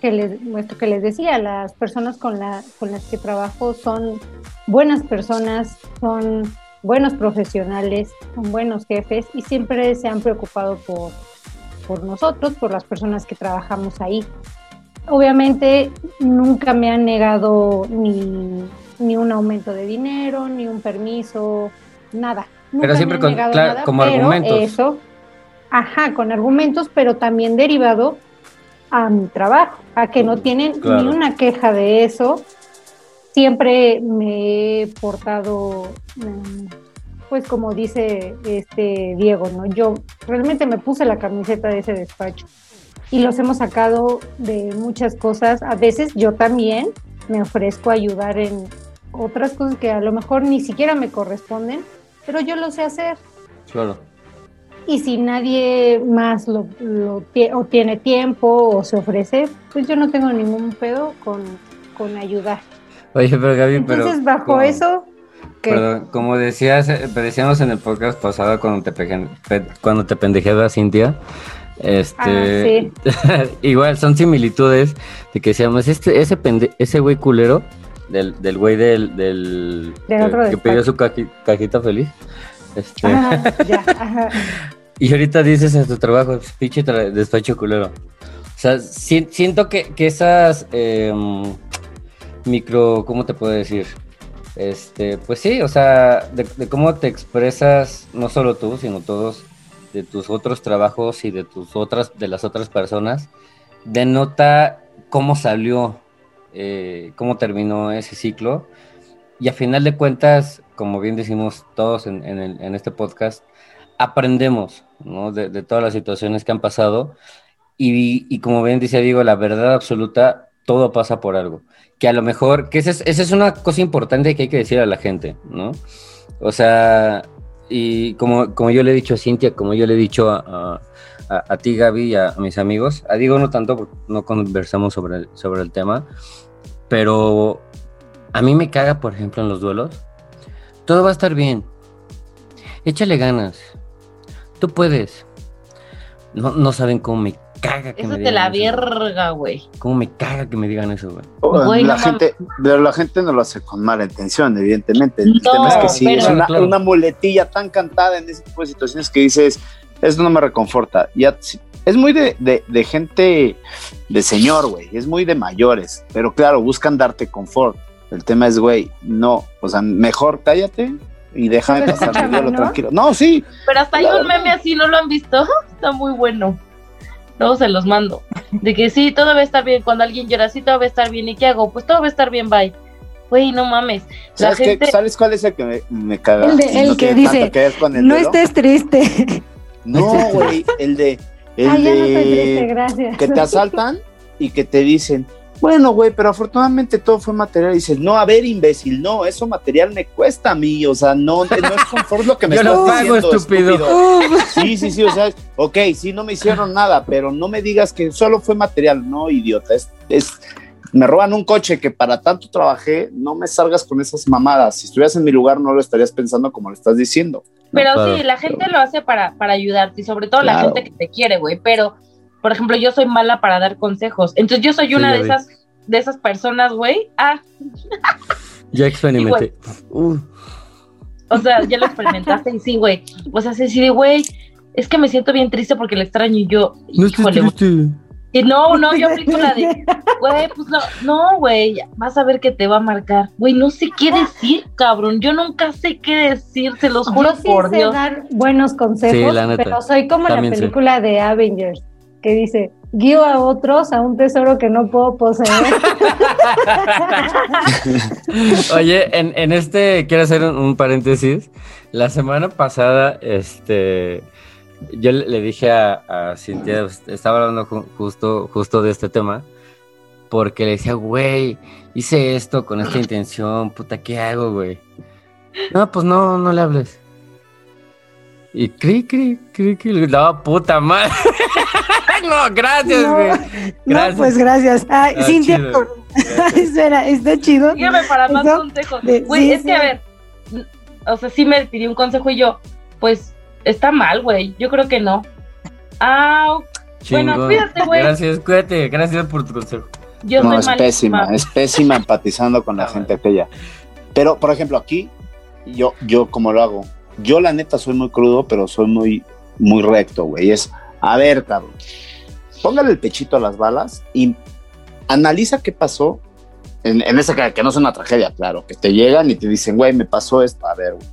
que les, esto que les decía, las personas con, la, con las que trabajo son buenas personas, son buenos profesionales, son buenos jefes y siempre se han preocupado por, por nosotros, por las personas que trabajamos ahí obviamente nunca me han negado ni, ni, un aumento de dinero, ni un permiso, nada. Nunca
pero siempre con, claro,
nada,
como
pero
argumentos.
Eso, ajá, con argumentos, pero también derivado a mi trabajo, a que no tienen
Claro.
ni una queja de eso. Siempre me he portado, mm, pues como dice este Diego, ¿no? Yo realmente me puse la camiseta de ese despacho y los hemos sacado de muchas cosas. A veces yo también me ofrezco a ayudar en otras cosas que a lo mejor ni siquiera me corresponden, pero yo lo sé hacer.
Claro.
Y si nadie más lo, lo o tiene tiempo o se ofrece, pues yo no tengo ningún pedo con, con ayudar.
Oye, pero Gaby, pero.
Entonces, bajo
como-
eso, que
Perdón, como decías, eh, decíamos en el podcast pasado cuando te, cuando te pendejeaba Cintia, este, igual son similitudes de que decíamos, este, ese pende, ese güey culero del, del güey del, del,
Del
que-
otro
que,
despacho.
pidió su caji- cajita feliz. Este,
Ah, ya, ajá.
y ahorita dices en tu trabajo, pinche tra- despacho culero. O sea, si- siento que, que esas em, micro, ¿cómo te puedo decir? Este, pues sí, o sea, de, de cómo te expresas, no solo tú, sino todos, de tus otros trabajos y de tus otras, de las otras personas, denota cómo salió, eh, cómo terminó ese ciclo. Y a final de cuentas, como bien decimos todos en, en este podcast, aprendemos ¿no? de, todas las situaciones que han pasado. Y, y como bien dice Diego, la verdad absoluta, todo pasa por algo. Que a lo mejor, que es, esa es una cosa importante que hay que decir a la gente, ¿no? O sea, y como, como yo le he dicho a Cintia, como yo le he dicho a, a, a ti, Gaby, y a, mis amigos, a Diego no tanto, porque no conversamos sobre el, sobre el tema, Pero a mí me caga, por ejemplo, en los duelos. Todo va a estar bien. Échale ganas. Tú puedes. No, no saben cómo me caga que
Eso
me
te
digan
la
eso, güey.
verga, güey.
Cómo me caga que me digan eso, güey.
La
no
gente, pero la gente no lo hace con mala intención, evidentemente. El
No,
tema es que sí,
pero-
es una,
Claro.
una muletilla tan cantada en ese tipo de situaciones que dices, esto no me reconforta. Ya, es muy de, de- de gente de señor, güey, es muy de mayores, pero claro, buscan darte confort. El tema es, güey, no, o sea, mejor cállate y déjame pasar mi
¿no?
tranquilo. No, sí,
Pero hasta hay
La
un meme así, ¿no lo han visto? Está muy bueno. Luego se los mando. De que sí, todo va a estar bien. Cuando alguien llora, sí, todo va a estar bien. ¿Y qué hago? Pues todo va a estar bien, bye. Güey, no mames. La
¿sabes, qué?
gente...
¿sabes cuál es el que me, me caga?
El de- el
no
que dice,
que ver con el
No estés triste.
No, güey, el de... El
Ay, ya no
de...
estoy triste, gracias.
que te asaltan y que te dicen, bueno, güey, pero afortunadamente todo fue material. Y dices, no, a ver, imbécil, no, eso material me cuesta a mí, o sea, no, no es confort lo que me
Yo
estás
lo pago,
diciendo,
estúpido.
Sí, sí, sí, o sea, ok, sí, no me hicieron nada, pero no me digas que solo fue material, no, idiota, es, es, me roban un coche que para tanto trabajé, no me salgas con esas mamadas. Si estuvieras en mi lugar, no lo estarías pensando como lo estás diciendo.
Pero
claro.
sí, la gente lo hace para, para ayudarte y sobre todo la gente que te quiere, güey. Pero, por ejemplo, yo soy mala para dar consejos. Entonces yo soy
Sí,
una de
vi.
esas, de esas personas, güey. Ah,
Ya experimenté. Uh,
o sea, ya lo experimentaste y sí, güey. O sea, se decide, güey, es que me siento bien triste porque le extraño y yo,
no
híjole, güey. Y no, no, yo aplico la de, güey, pues no, no, güey, vas a ver que te va a marcar. Güey, no sé qué decir, cabrón. Yo nunca sé qué decir, se los juro
Yo sí
por
sé
Dios.
dar buenos consejos,
Sí, la neta.
pero soy como
También
la
sé.
película de Avengers, que dice, guío a otros a un tesoro que no puedo poseer.
Oye, en, en este quiero hacer un, paréntesis. La semana pasada, este, yo le, dije a, a Cintia, estaba hablando ju- justo, justo de este tema, porque le decía, güey, hice esto con esta intención, puta, ¿qué hago, güey? No, pues no, no le hables. Y cri, cri, cri, cri, no, puta madre. No, gracias,
No,
güey.
no,
Gracias.
pues gracias. Ay,
Ah,
Cintia,
chido.
por-
Gracias.
espera, está chido.
Dígame para más
Eso
consejos. Güey,
sí,
es
sí.
que a ver, o sea, sí me pidió un consejo y yo, pues, está mal, güey. Yo creo que no. Ah, Bueno, cuídate, güey.
Gracias, cuídate, gracias por tu consejo.
yo
no,
soy
es
malísima.
pésima, es pésima empatizando con la
Ah,
gente aquella. Pero, por ejemplo, aquí, yo, yo como lo hago, yo la neta soy muy crudo, pero soy muy, muy recto, güey. Es, a ver, cabrón, póngale el pechito a las balas y analiza qué pasó. En, en ese que, no es una tragedia, claro, que te llegan y te dicen, güey, me pasó esto. A ver, güey,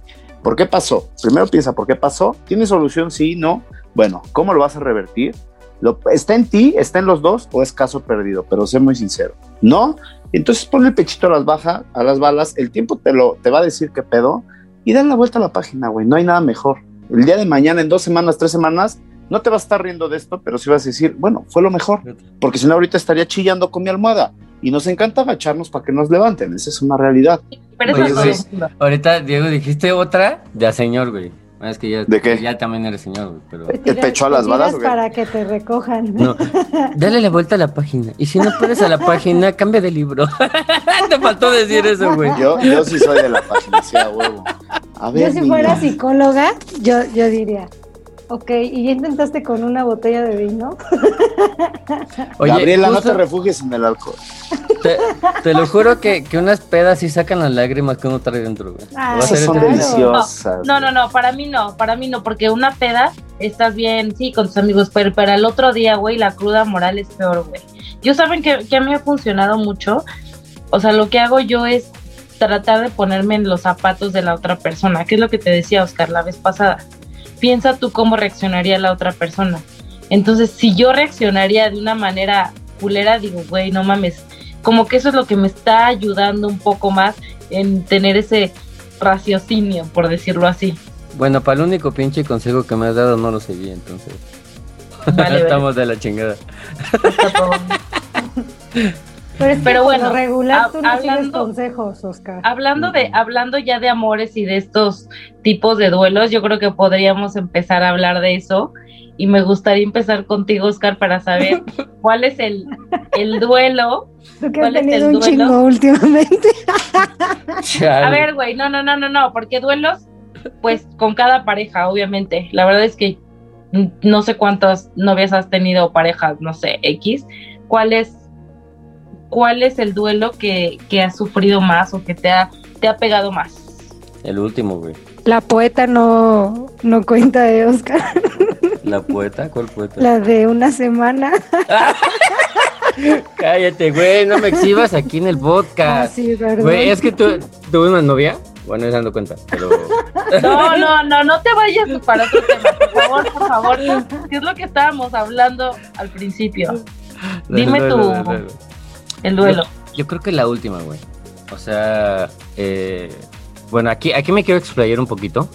¿por qué pasó? Primero piensa, ¿por qué pasó? ¿Tiene solución? Sí, no. Bueno, ¿cómo lo vas a revertir? Lo- ¿Está en ti? ¿Está en los dos? ¿O es caso perdido? Pero sé muy sincero. ¿No? Entonces ponle el pechito a las bajas, a las balas, el tiempo te lo te va a decir qué pedo y dale la vuelta a la página, güey. No hay nada mejor. El día de mañana, en dos semanas, tres semanas, no te vas a estar riendo de esto, pero sí vas a decir, bueno, fue lo mejor. Porque si no, ahorita estaría chillando con mi almohada. Y nos encanta agacharnos para que nos levanten. Esa es una realidad.
Pero eso
Oye, güey. Ahorita, Diego, dijiste otra de a señor, güey. Es que ya,
¿De qué?
ya también eres señor, güey. Pero...
Te
¿El pecho a las balas qué?
Para que te recojan.
No, dale la vuelta a la página. Y si no puedes a la página, cambia de libro. Te faltó decir eso, güey.
Yo, yo sí soy de la página, sí, a huevo. A ver,
Yo si
niña.
fuera psicóloga, yo, yo diría, ok, ¿y ya intentaste con una botella de vino?
Gabriela, no te refugies en el alcohol.
te, te lo juro que, que unas pedas sí sacan las lágrimas que uno trae dentro, güey.
Ah,
Lo va a
Esas son
claro.
deliciosas.
No, no, no, para mí no, para mí no, porque una peda estás bien, sí, con tus amigos, pero para el otro día, güey, la cruda moral es peor, güey. Yo saben que, que a mí me ha funcionado mucho, o sea, lo que hago yo es tratar de ponerme en los zapatos de la otra persona, que es lo que te decía Oscar la vez pasada. Piensa tú cómo reaccionaría la otra persona. Entonces, si yo reaccionaría de una manera culera, digo, güey, no mames, como que eso es lo que me está ayudando un poco más en tener ese raciocinio, por decirlo así.
Bueno, para el único pinche consejo que me has dado no lo seguí, entonces.
Vale, vale.
Estamos de la chingada.
Está todo.
Pero, bueno, regular tú no sigues consejos, Oscar.
Hablando de, hablando ya de amores y de estos tipos de duelos, yo creo que podríamos empezar a hablar de eso. Y me gustaría empezar contigo, Oscar, para saber cuál es el, el duelo.
Tú que has tenido un chingo últimamente.
a ver, güey, no, no, no, no, no, porque duelos, pues con cada pareja, obviamente. La verdad es que no sé cuántas novias has tenido parejas, no sé, X. ¿Cuál es, cuál es el duelo que, que has sufrido más o que te ha, te ha pegado más?
El último, güey.
La poeta no, no cuenta de Oscar.
¿La poeta? ¿Cuál poeta?
La de una semana.
Cállate, güey, no me exhibas aquí en el podcast.
Ah, sí, perdón.
Güey, es que tú tuve una novia bueno, dando cuenta, pero...
No, no, no, no te vayas para otro tema, por favor, por favor. ¿Qué es lo que estábamos hablando al principio? Dime tú el duelo.
Yo, creo que la última, güey. O sea, eh, bueno, aquí, aquí me quiero explayar un poquito.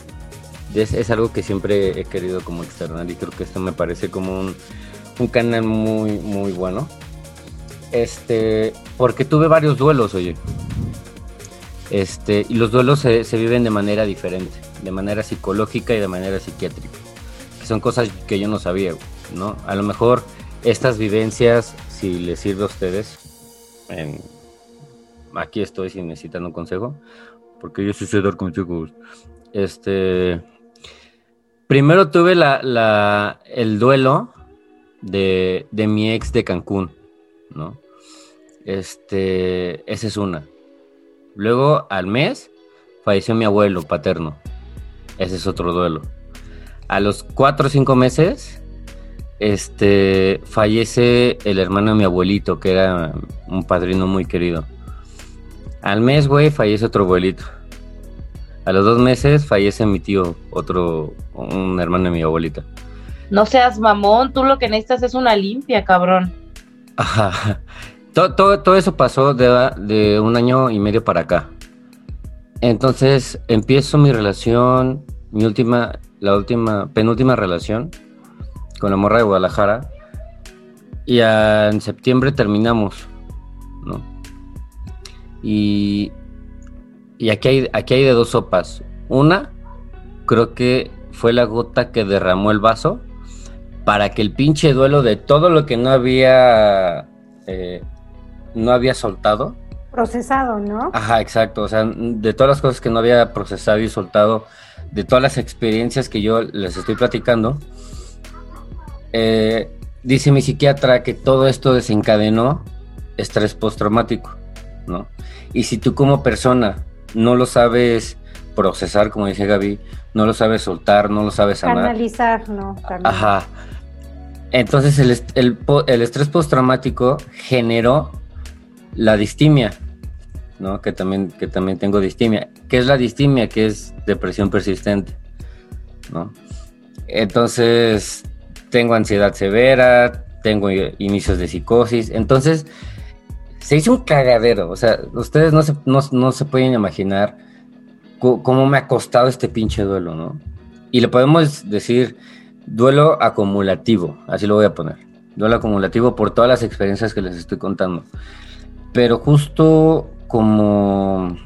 Es, algo que siempre he querido como externar y creo que esto me parece como un, un canal muy, muy bueno. Este, porque tuve varios duelos, oye. Este, y los duelos se, viven de manera diferente, de manera psicológica y de manera psiquiátrica, que son cosas que yo no sabía, ¿no? A lo mejor estas vivencias, si les sirve a ustedes, aquí estoy si necesitan un consejo, porque yo sí sé dar consejos. Este, primero tuve la, el duelo de, de mi ex de Cancún, ¿no? Este, esa es una. Luego, al mes, falleció mi abuelo paterno. Ese es otro duelo. A los cuatro o cinco meses, este, fallece el hermano de mi abuelito, que era un padrino muy querido. Al mes, güey, fallece otro abuelito. A los dos meses fallece mi tío, otro, un hermano de mi abuelita.
No seas mamón, tú lo que necesitas es una limpia, cabrón.
Ajá. Todo, todo, eso pasó de, un año y medio para acá. Entonces empiezo mi relación, mi última, la última, penúltima relación con la morra de Guadalajara. Y en septiembre terminamos, ¿no? Y, y aquí, hay, aquí hay de dos sopas. Una, creo que fue la gota que derramó el vaso para que el pinche duelo de todo lo que no había eh, no había soltado.
Procesado, ¿no?
Ajá, exacto. O sea, de todas las cosas que no había procesado y soltado, de todas las experiencias que yo les estoy platicando, eh, dice mi psiquiatra que todo esto desencadenó estrés postraumático, ¿no? Y si tú como persona no lo sabes procesar, como dice Gaby, no lo sabes soltar, no lo sabes sanar.
Analizar, ¿no?
Ajá. Entonces el, el, el estrés postraumático generó la distimia, ¿no? Que también, que también tengo distimia. ¿Qué es la distimia? Que es depresión persistente, ¿no? Entonces, tengo ansiedad severa, tengo inicios de psicosis, entonces se hizo un cagadero, o sea, ustedes no se, no, se pueden imaginar cómo me ha costado este pinche duelo, ¿no? Y le podemos decir duelo acumulativo, así lo voy a poner, duelo acumulativo por todas las experiencias que les estoy contando. Pero justo como,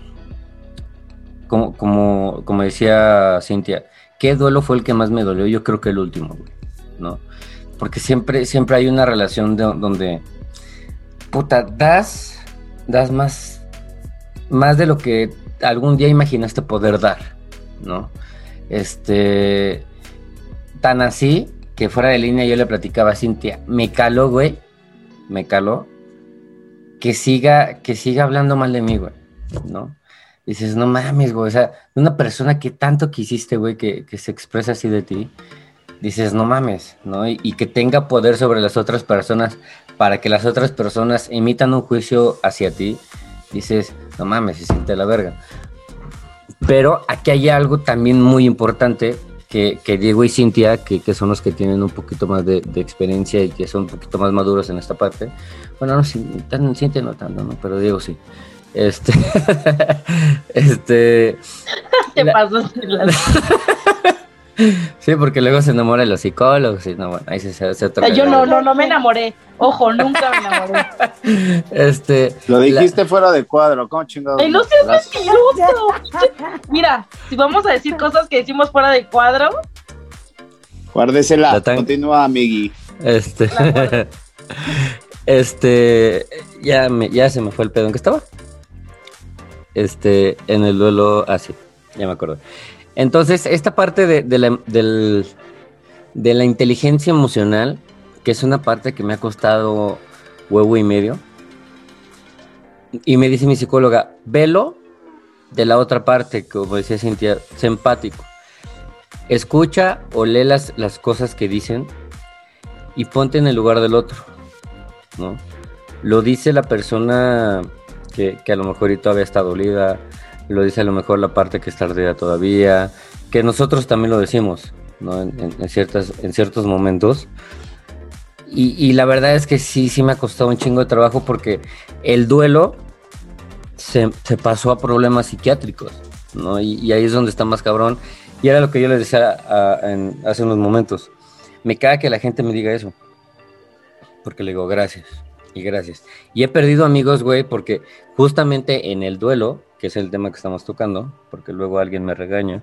como, como, como decía Cintia, ¿qué duelo fue el que más me dolió? Yo creo que el último, ¿no? Porque siempre, siempre hay una relación donde, puta, das, das más, más de lo que algún día imaginaste poder dar, ¿no? Este, tan así que fuera de línea yo le platicaba a Cintia, me caló, güey, me caló que siga, que siga hablando mal de mí, güey, ¿no? Dices, no mames, güey, o sea, una persona que tanto quisiste, güey, que, se expresa así de ti, dices, no mames, ¿no? Y, que tenga poder sobre las otras personas para que las otras personas emitan un juicio hacia ti, dices, no mames, se siente la verga. Pero aquí hay algo también muy importante que, Diego y Cintia, que, son los que tienen un poquito más de, experiencia y que son un poquito más maduros en esta parte. Bueno, no, Cintia no tanto, ¿no? Pero Diego sí. Este. este.
Te pasó
Sí, porque luego se enamora de los psicólogos y no, bueno, ahí se, se, se toca.
Yo no, no, no me enamoré. Ojo, nunca me enamoré.
Este.
Lo dijiste fuera de cuadro, ¿cómo chingados?
Seas mentiroso. Mira, si vamos a decir cosas que decimos fuera de cuadro,
Guárdesela.
La tan-
Continúa, amigui.
Este. Este. Ya, me, ya se me fue el pedo en que estaba. Este. En el duelo. Ah, sí. Ya me acuerdo. Entonces, esta parte de, de la, del- de la inteligencia emocional, que es una parte que me ha costado huevo y medio. Y me dice mi psicóloga, velo de la otra parte, como decía Cintia, sé empático. Escucha o lee las, las cosas que dicen y ponte en el lugar del otro, ¿no? Lo dice la persona que, que a lo mejor todavía está dolida, lo dice a lo mejor la parte que está ardida todavía, que nosotros también lo decimos, ¿no? En, ciertas, en ciertos momentos. Y, la verdad es que sí, sí me ha costado un chingo de trabajo porque el duelo se, se pasó a problemas psiquiátricos, ¿no? Y, y ahí es donde está más cabrón. Y era lo que yo les decía en- hace unos momentos. Me caga que la gente me diga eso. Porque le digo gracias y gracias. Y he perdido amigos, güey, porque justamente en el duelo, que es el tema que estamos tocando, porque luego alguien me regaña,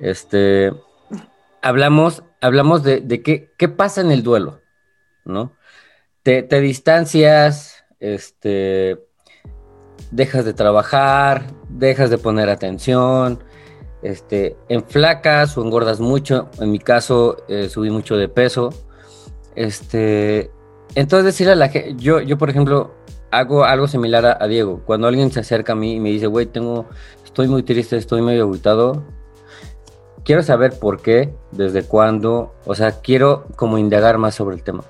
este, hablamos, hablamos de, de qué, qué pasa en el duelo, ¿no? Te, te distancias, este, dejas de trabajar, dejas de poner atención, este, enflacas o engordas mucho. En mi caso, eh, subí mucho de peso. Este, entonces decirle a la gente, yo, yo por ejemplo, hago algo similar a, a Diego. Cuando alguien se acerca a mí y me dice, güey, tengo, estoy muy triste, estoy medio agotado. Quiero saber por qué, desde cuándo, o sea, quiero como indagar más sobre el tema.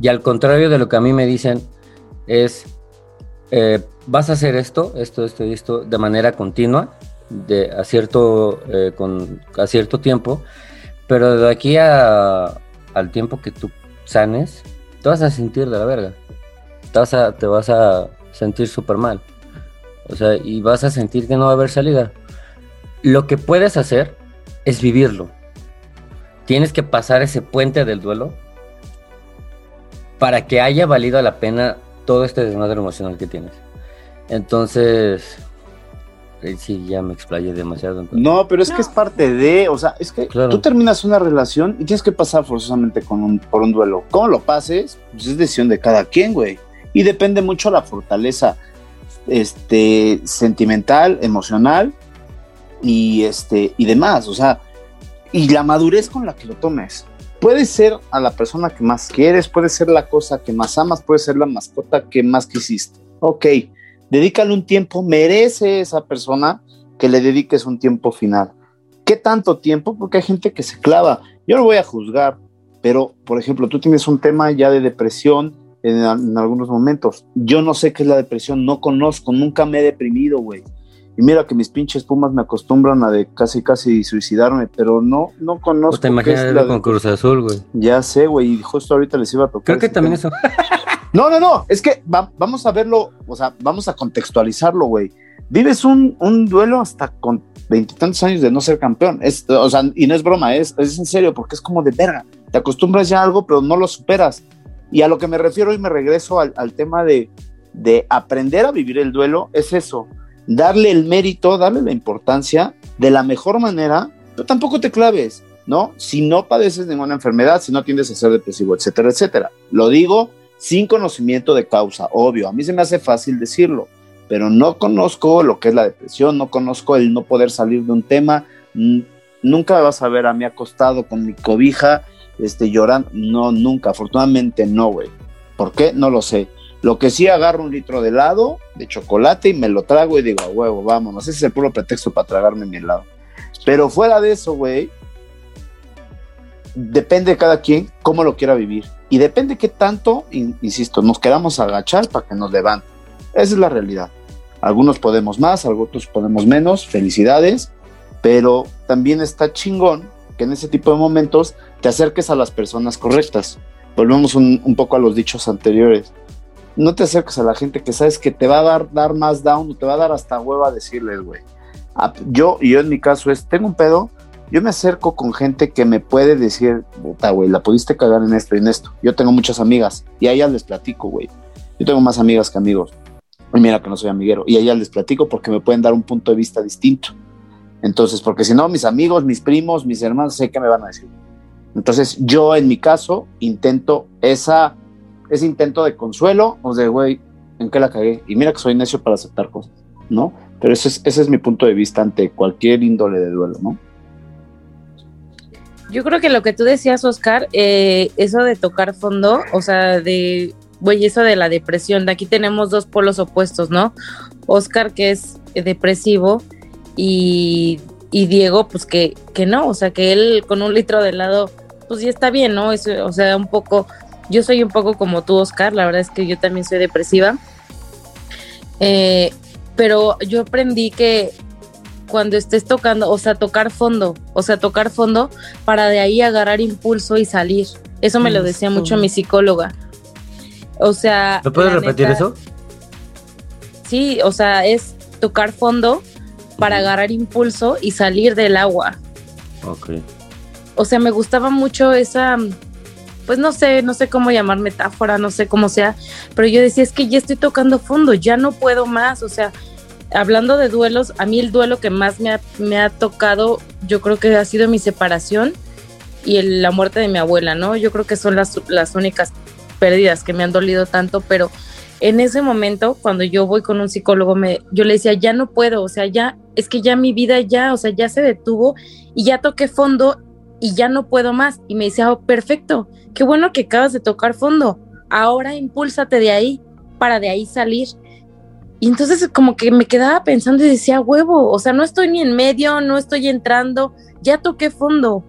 Y al contrario de lo que a mí me dicen, es, eh, vas a hacer esto, esto, esto esto de manera continua, de, a, cierto, eh, con, a cierto tiempo, pero de aquí a, al tiempo que tú sanes, te vas a sentir de la verga. Te vas a, te vas a sentir súper mal. O sea, y vas a sentir que no va a haber salida. Lo que puedes hacer es vivirlo. Tienes que pasar ese puente del duelo para que haya valido la pena todo este desmadre emocional que tienes. Entonces, eh, sí, ya me explayé demasiado. entonces.
No, pero es
No.
que es parte de, o sea, es que
Claro.
tú terminas una relación y tienes que pasar forzosamente con un, por un duelo. ¿Cómo lo pases? Pues es decisión de cada quien, güey. Y depende mucho la fortaleza este, sentimental, emocional y, este, y demás. O sea, y la madurez con la que lo tomes. Puede ser a la persona que más quieres, puede ser la cosa que más amas, puede ser la mascota que más quisiste. Ok, dedícale un tiempo, merece esa persona que le dediques un tiempo final. ¿Qué tanto tiempo? Porque hay gente que se clava. Yo no voy a juzgar, pero por ejemplo, tú tienes un tema ya de depresión en, en algunos momentos. Yo no sé qué es la depresión, no conozco, nunca me he deprimido, güey. Y mira que mis pinches pumas me acostumbran a de casi casi suicidarme, pero no, no conozco.
te
qué
imaginas
es la
con Cruz Azul, güey.
Ya sé, güey, y justo ahorita les iba a tocar.
Creo que
ese
también
tema.
eso.
No, no, no, es que va- vamos a verlo, o sea, vamos a contextualizarlo, güey. Vives un, un duelo hasta con veintitantos años de no ser campeón. Es, o sea, y no es broma, es, es en serio, porque es como de verga. Te acostumbras ya a algo, pero no lo superas. Y a lo que me refiero y me regreso al, tema de, de aprender a vivir el duelo, es eso. Darle el mérito, darle la importancia de la mejor manera, pero tampoco te claves, ¿no? Si no padeces ninguna enfermedad, si no tiendes a ser depresivo, etcétera, etcétera. Lo digo sin conocimiento de causa, obvio. A mí se me hace fácil decirlo, pero no conozco lo que es la depresión, no conozco el no poder salir de un tema. Nunca me vas a ver a mí acostado con mi cobija, este, llorando. No, nunca. Afortunadamente no, güey. ¿Por qué? No lo sé. Lo que sí agarro un litro de helado, de chocolate y me lo trago y digo, a huevo, vámonos. Ese es el puro pretexto para tragarme mi helado. Pero fuera de eso, güey, depende de cada quien cómo lo quiera vivir. Y depende qué tanto, in- insisto, nos queramos agachar para que nos levanten. Esa es la realidad. Algunos podemos más, algunos podemos menos, felicidades, pero también está chingón que en ese tipo de momentos te acerques a las personas correctas. Volvemos un, un poco a los dichos anteriores. No te acerques a la gente que sabes que te va a dar, dar más down te va a dar hasta hueva decirles, güey. Ah, Yo, yo en mi caso es, tengo un pedo, yo me acerco con gente que me puede decir, puta, güey, la pudiste cagar en esto y en esto. Yo tengo muchas amigas y a ellas les platico, güey. Yo tengo más amigas que amigos. Y mira que no soy amiguero. Y a ellas les platico porque me pueden dar un punto de vista distinto. Entonces, porque si no, mis amigos, mis primos, mis hermanos, sé qué me van a decir. Entonces, yo en mi caso intento esa, ese intento de consuelo, o de, güey, ¿en qué la cagué? Y mira que soy necio para aceptar cosas, ¿no? Pero ese es, ese es mi punto de vista ante cualquier índole de duelo, ¿no?
Yo creo que lo que tú decías, Oscar, eh, eso de tocar fondo, o sea, de, güey, eso de la depresión, de aquí tenemos dos polos opuestos, ¿no? Oscar, que es depresivo, y, y Diego, pues que, que no, o sea, que él con un litro de helado, pues ya está bien, ¿no? Eso, o sea, un poco, yo soy un poco como tú, Oscar, la verdad es que yo también soy depresiva. Eh, pero yo aprendí que cuando estés tocando, o sea, tocar fondo, o sea, tocar fondo para de ahí agarrar impulso y salir. Eso me lo decía mucho mi psicóloga. O sea...
¿Me puedes repetir eso?
Sí, o sea, es tocar fondo para agarrar impulso y salir del agua.
Ok.
O sea, me gustaba mucho esa, pues no sé, no sé cómo llamar metáfora, no sé cómo sea, pero yo decía, es que ya estoy tocando fondo, ya no puedo más, o sea, hablando de duelos, a mí el duelo que más me ha, me ha tocado, yo creo que ha sido mi separación y la muerte de mi abuela, ¿no? Yo creo que son las, las únicas pérdidas que me han dolido tanto, pero en ese momento, cuando yo voy con un psicólogo, me, yo le decía, ya no puedo, o sea, ya, es que ya mi vida ya, o sea, ya se detuvo y ya toqué fondo y ya no puedo más. Y me decía, oh, perfecto, qué bueno que acabas de tocar fondo, ahora impúlsate de ahí para de ahí salir. Y entonces como que me quedaba pensando y decía, huevo, o sea, no estoy ni en medio, no estoy entrando, ya toqué fondo.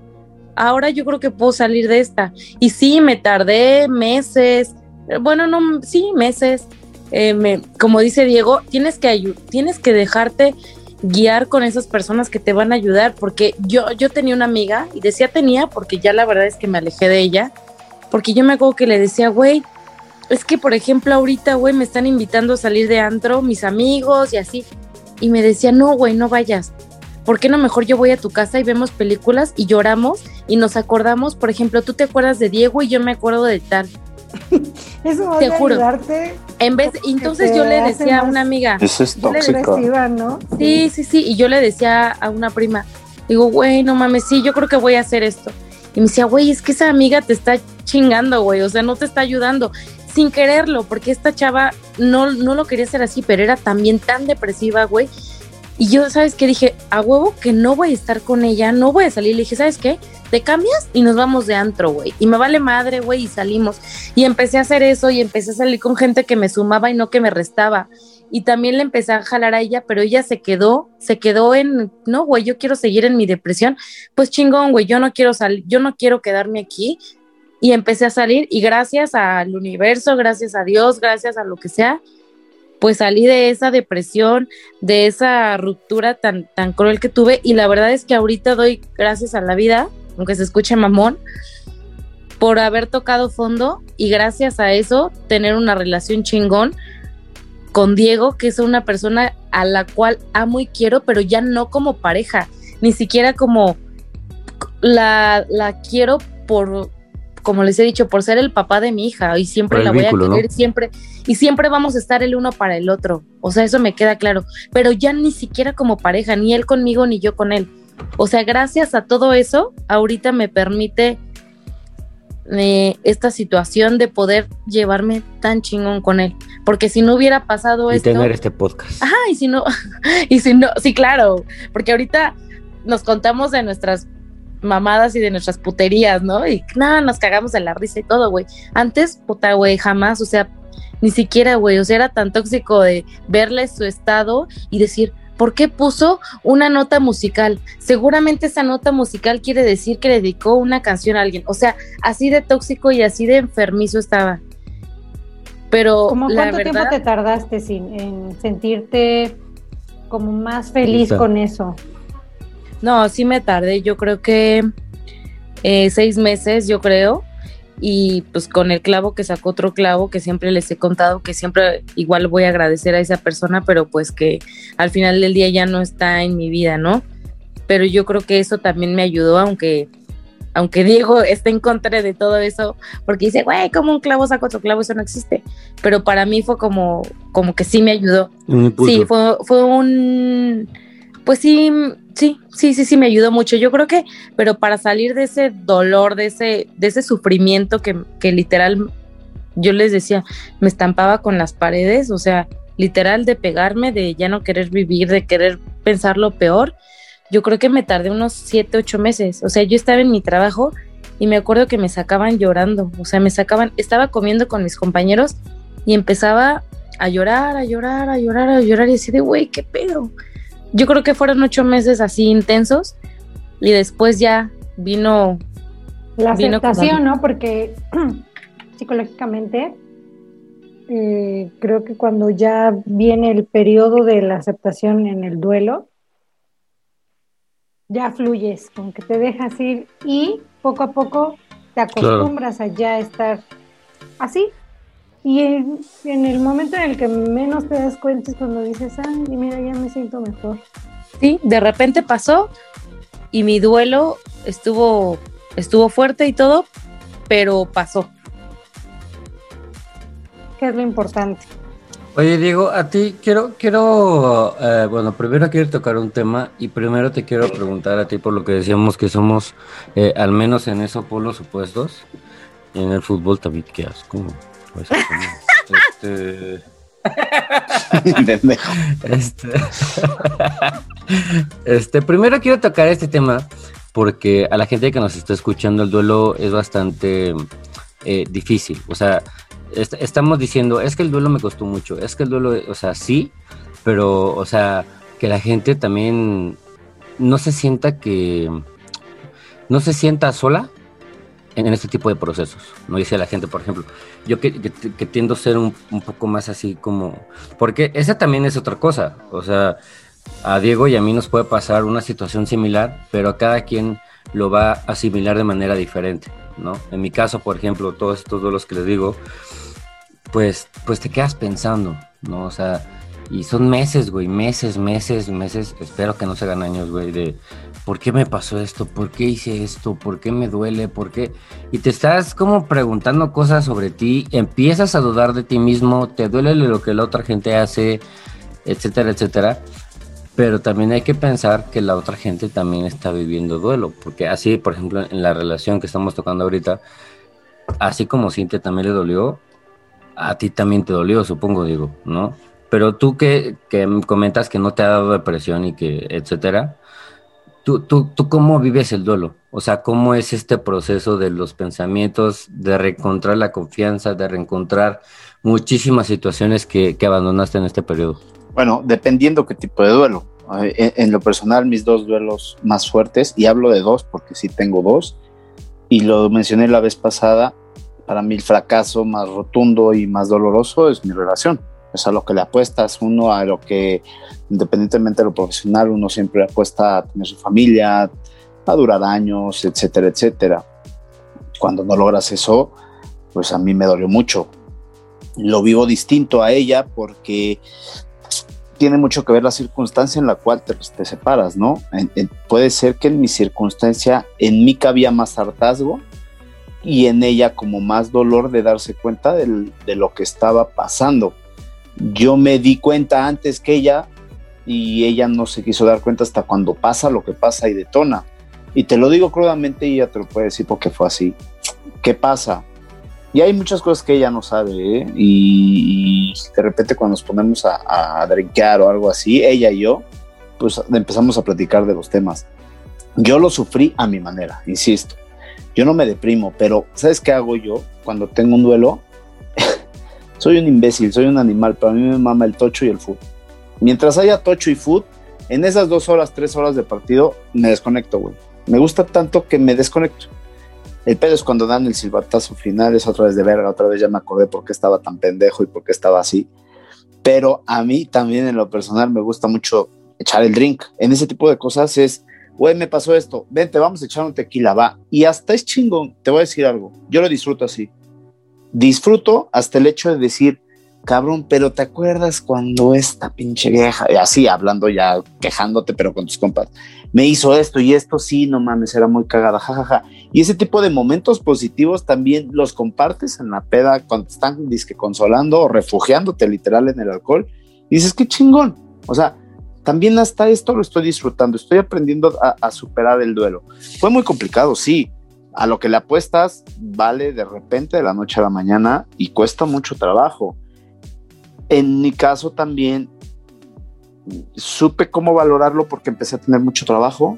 Ahora yo creo que puedo salir de esta. Y sí, me tardé meses, bueno, no, sí, meses. Eh, como dice Diego, tienes que, tienes que dejarte guiar con esas personas que te van a ayudar, porque yo, yo tenía una amiga, y decía tenía, porque ya la verdad es que me alejé de ella, porque yo me acuerdo que le decía, güey, es que por ejemplo ahorita, güey, me están invitando a salir de antro, mis amigos y así, y me decía, no, güey, no vayas, ¿por qué no mejor yo voy a tu casa y vemos películas y lloramos y nos acordamos, por ejemplo, tú te acuerdas de Diego y yo me acuerdo de tal,
Eso va te a juro. ayudarte.
En vez, entonces yo le decía a una amiga.
Eso es tóxico.
¿no?
Sí, sí, sí. Y yo le decía a una prima, digo, güey, no mames, sí, yo creo que voy a hacer esto. Y me decía, güey, es que esa amiga te está chingando, güey, o sea, no te está ayudando. Sin quererlo, porque esta chava no, no lo quería hacer así, pero era también tan depresiva, güey. Y yo, ¿sabes qué? Dije, a huevo que no voy a estar con ella, no voy a salir. Le dije, ¿sabes qué? te cambias y nos vamos de antro, güey. Y me vale madre, güey, y salimos. Y empecé a hacer eso y empecé a salir con gente que me sumaba y no que me restaba. Y también le empecé a jalar a ella, pero ella se quedó, se quedó en, no, güey, yo quiero seguir en mi depresión. Pues chingón, güey, yo no quiero salir, yo no quiero quedarme aquí. Y empecé a salir y gracias al universo, gracias a Dios, gracias a lo que sea, pues salí de esa depresión, de esa ruptura tan, tan cruel que tuve y la verdad es que ahorita doy gracias a la vida aunque se escuche mamón, por haber tocado fondo y gracias a eso tener una relación chingón con Diego, que es una persona a la cual amo y quiero, pero ya no como pareja, ni siquiera como la, la quiero por, como les he dicho, por ser el papá de mi hija y siempre la voy a querer, siempre, y siempre vamos a estar el uno para el otro. O sea, eso me queda claro, pero ya ni siquiera como pareja, ni él conmigo ni yo con él. O sea, gracias a todo eso, ahorita me permite eh, esta situación de poder llevarme tan chingón con él. Porque si no hubiera pasado
y
esto.
tener este podcast.
Ajá, y si no, y si no, sí, claro. Porque ahorita nos contamos de nuestras mamadas y de nuestras puterías, ¿no? Y nada, nos cagamos de la risa y todo, güey. Antes, puta, güey, jamás, o sea, ni siquiera, güey, o sea, era tan tóxico de verle su estado y decir, ¿Por qué puso una nota musical? Seguramente esa nota musical quiere decir que le dedicó una canción a alguien. O sea, así de tóxico y así de enfermizo estaba. Pero
¿Cómo cuánto tiempo te tardaste sin, en sentirte como más feliz con eso?
No, sí me tardé. Yo creo que eh, seis meses, yo creo y pues con el clavo que sacó otro clavo que siempre les he contado que siempre igual voy a agradecer a esa persona pero pues que al final del día ya no está en mi vida no pero yo creo que eso también me ayudó, aunque aunque Diego esté en contra de todo eso, porque dice, güey, como un clavo saca otro clavo, eso no existe. Pero para mí fue como, como que sí me ayudó. sí, fue, fue un, pues sí, sí, sí, sí, sí, me ayudó mucho. Yo creo que, pero para salir de ese dolor, de ese, de ese sufrimiento que, que literal, yo les decía, me estampaba con las paredes, o sea, literal de pegarme, de ya no querer vivir, de querer pensar lo peor yo creo que me tardé unos siete, ocho meses. O sea, yo estaba en mi trabajo y me acuerdo que me sacaban llorando. O sea, me sacaban, estaba comiendo con mis compañeros y empezaba a llorar, a llorar, a llorar, a llorar y así de, güey, qué pedo. Yo creo que fueron ocho meses así intensos y después ya vino...
La aceptación, ¿no? Porque psicológicamente eh, creo que cuando ya viene el periodo de la aceptación en el duelo, ya fluyes, con que te dejas ir y poco a poco te acostumbras a ya estar así. Y en, el momento en el que menos te das cuenta es cuando dices, ay, mira, ya me siento mejor.
Sí, de repente pasó y mi duelo estuvo, estuvo fuerte y todo, pero pasó.
¿Qué es lo importante?
Oye, Diego, a ti quiero, quiero, eh, bueno, primero quiero tocar un tema y primero te quiero preguntar a ti por lo que decíamos que somos, eh, al menos en eso, polos opuestos. Y en el fútbol también, ¿qué asco? Pues, este... este... este, primero quiero tocar este tema porque a la gente que nos está escuchando el duelo es bastante eh, difícil. O sea, estamos diciendo, es que el duelo me costó mucho, es que el duelo, o sea, sí, pero, o sea, que la gente también no se sienta que, no se sienta sola en, este tipo de procesos, no dice la gente, por ejemplo, yo que, tiendo a ser un, un, poco más así como, porque esa también es otra cosa, o sea, a Diego y a mí nos puede pasar una situación similar, pero a cada quien lo va a asimilar de manera diferente, ¿no? En mi caso, por ejemplo, todos estos duelos que les digo, pues, pues te quedas pensando, ¿no? O sea, y son meses, güey, meses, meses, meses, espero que no se hagan años, güey, de ¿por qué me pasó esto? ¿Por qué hice esto? ¿Por qué me duele? ¿Por qué? Y te estás como preguntando cosas sobre ti, empiezas a dudar de ti mismo, te duele lo que la otra gente hace, etcétera, etcétera. Pero también hay que pensar que la otra gente también está viviendo duelo, porque así, por ejemplo, en la relación que estamos tocando ahorita, así como Cintia también le dolió, a ti también te dolió, supongo, digo, ¿no? Pero tú que, comentas que no te ha dado depresión y que, etcétera, ¿tú, tú, tú cómo vives el duelo? O sea, ¿cómo es este proceso de los pensamientos, de reencontrar la confianza, de reencontrar muchísimas situaciones que, abandonaste en este periodo?
Bueno, dependiendo qué tipo de duelo. En, en, lo personal, mis dos duelos más fuertes, y hablo de dos porque sí tengo dos, y lo mencioné la vez pasada, para mí el fracaso más rotundo y más doloroso es mi relación. Es a lo que le apuestas uno, a lo que independientemente de lo profesional, uno siempre apuesta a tener su familia, a durar años, etcétera, etcétera. Cuando no logras eso, pues a mí me dolió mucho. Lo vivo distinto a ella porque tiene mucho que ver la circunstancia en la cual te, te separas, ¿no? puede ser que en mi circunstancia, en mí cabía más hartazgo y en ella como más dolor de darse cuenta de lo que estaba pasando. Yo me di cuenta antes que ella y ella no se quiso dar cuenta hasta cuando pasa lo que pasa y detona. Y te lo digo crudamente y ella te lo puede decir porque fue así. ¿Qué pasa? Y hay muchas cosas que ella no sabe, ¿eh? y, de repente cuando nos ponemos a, a drinkear o algo así, ella y yo, pues empezamos a platicar de los temas. Yo lo sufrí a mi manera, insisto. Yo no me deprimo, pero ¿sabes qué hago yo cuando tengo un duelo? Soy un imbécil, soy un animal, pero a mí me mama el tocho y el foot. Mientras haya tocho y foot, en esas dos horas, tres horas de partido, me desconecto, güey. Me gusta tanto que me desconecto. El pedo es cuando dan el silbatazo final, es otra vez de verga, otra vez ya me acordé por qué estaba tan pendejo y por qué estaba así. Pero a mí también en lo personal me gusta mucho echar el drink. En ese tipo de cosas es güey, me pasó esto, vente, vamos a echar un tequila, va. Y hasta es chingón, te voy a decir algo, yo lo disfruto así. Disfruto hasta el hecho de decir, cabrón, pero ¿te acuerdas cuando esta pinche vieja, así hablando ya, quejándote, pero con tus compas, me hizo esto y esto, sí, no mames, era muy cagada, jajaja. Y ese tipo de momentos positivos también los compartes en la peda cuando están disque consolando o refugiándote literal en el alcohol. Y dices, qué chingón. O sea, también hasta esto lo estoy disfrutando, estoy aprendiendo a superar el duelo. Fue muy complicado, sí. A lo que le apuestas vale de repente de la noche a la mañana y cuesta mucho trabajo. En mi caso también supe cómo valorarlo porque empecé a tener mucho trabajo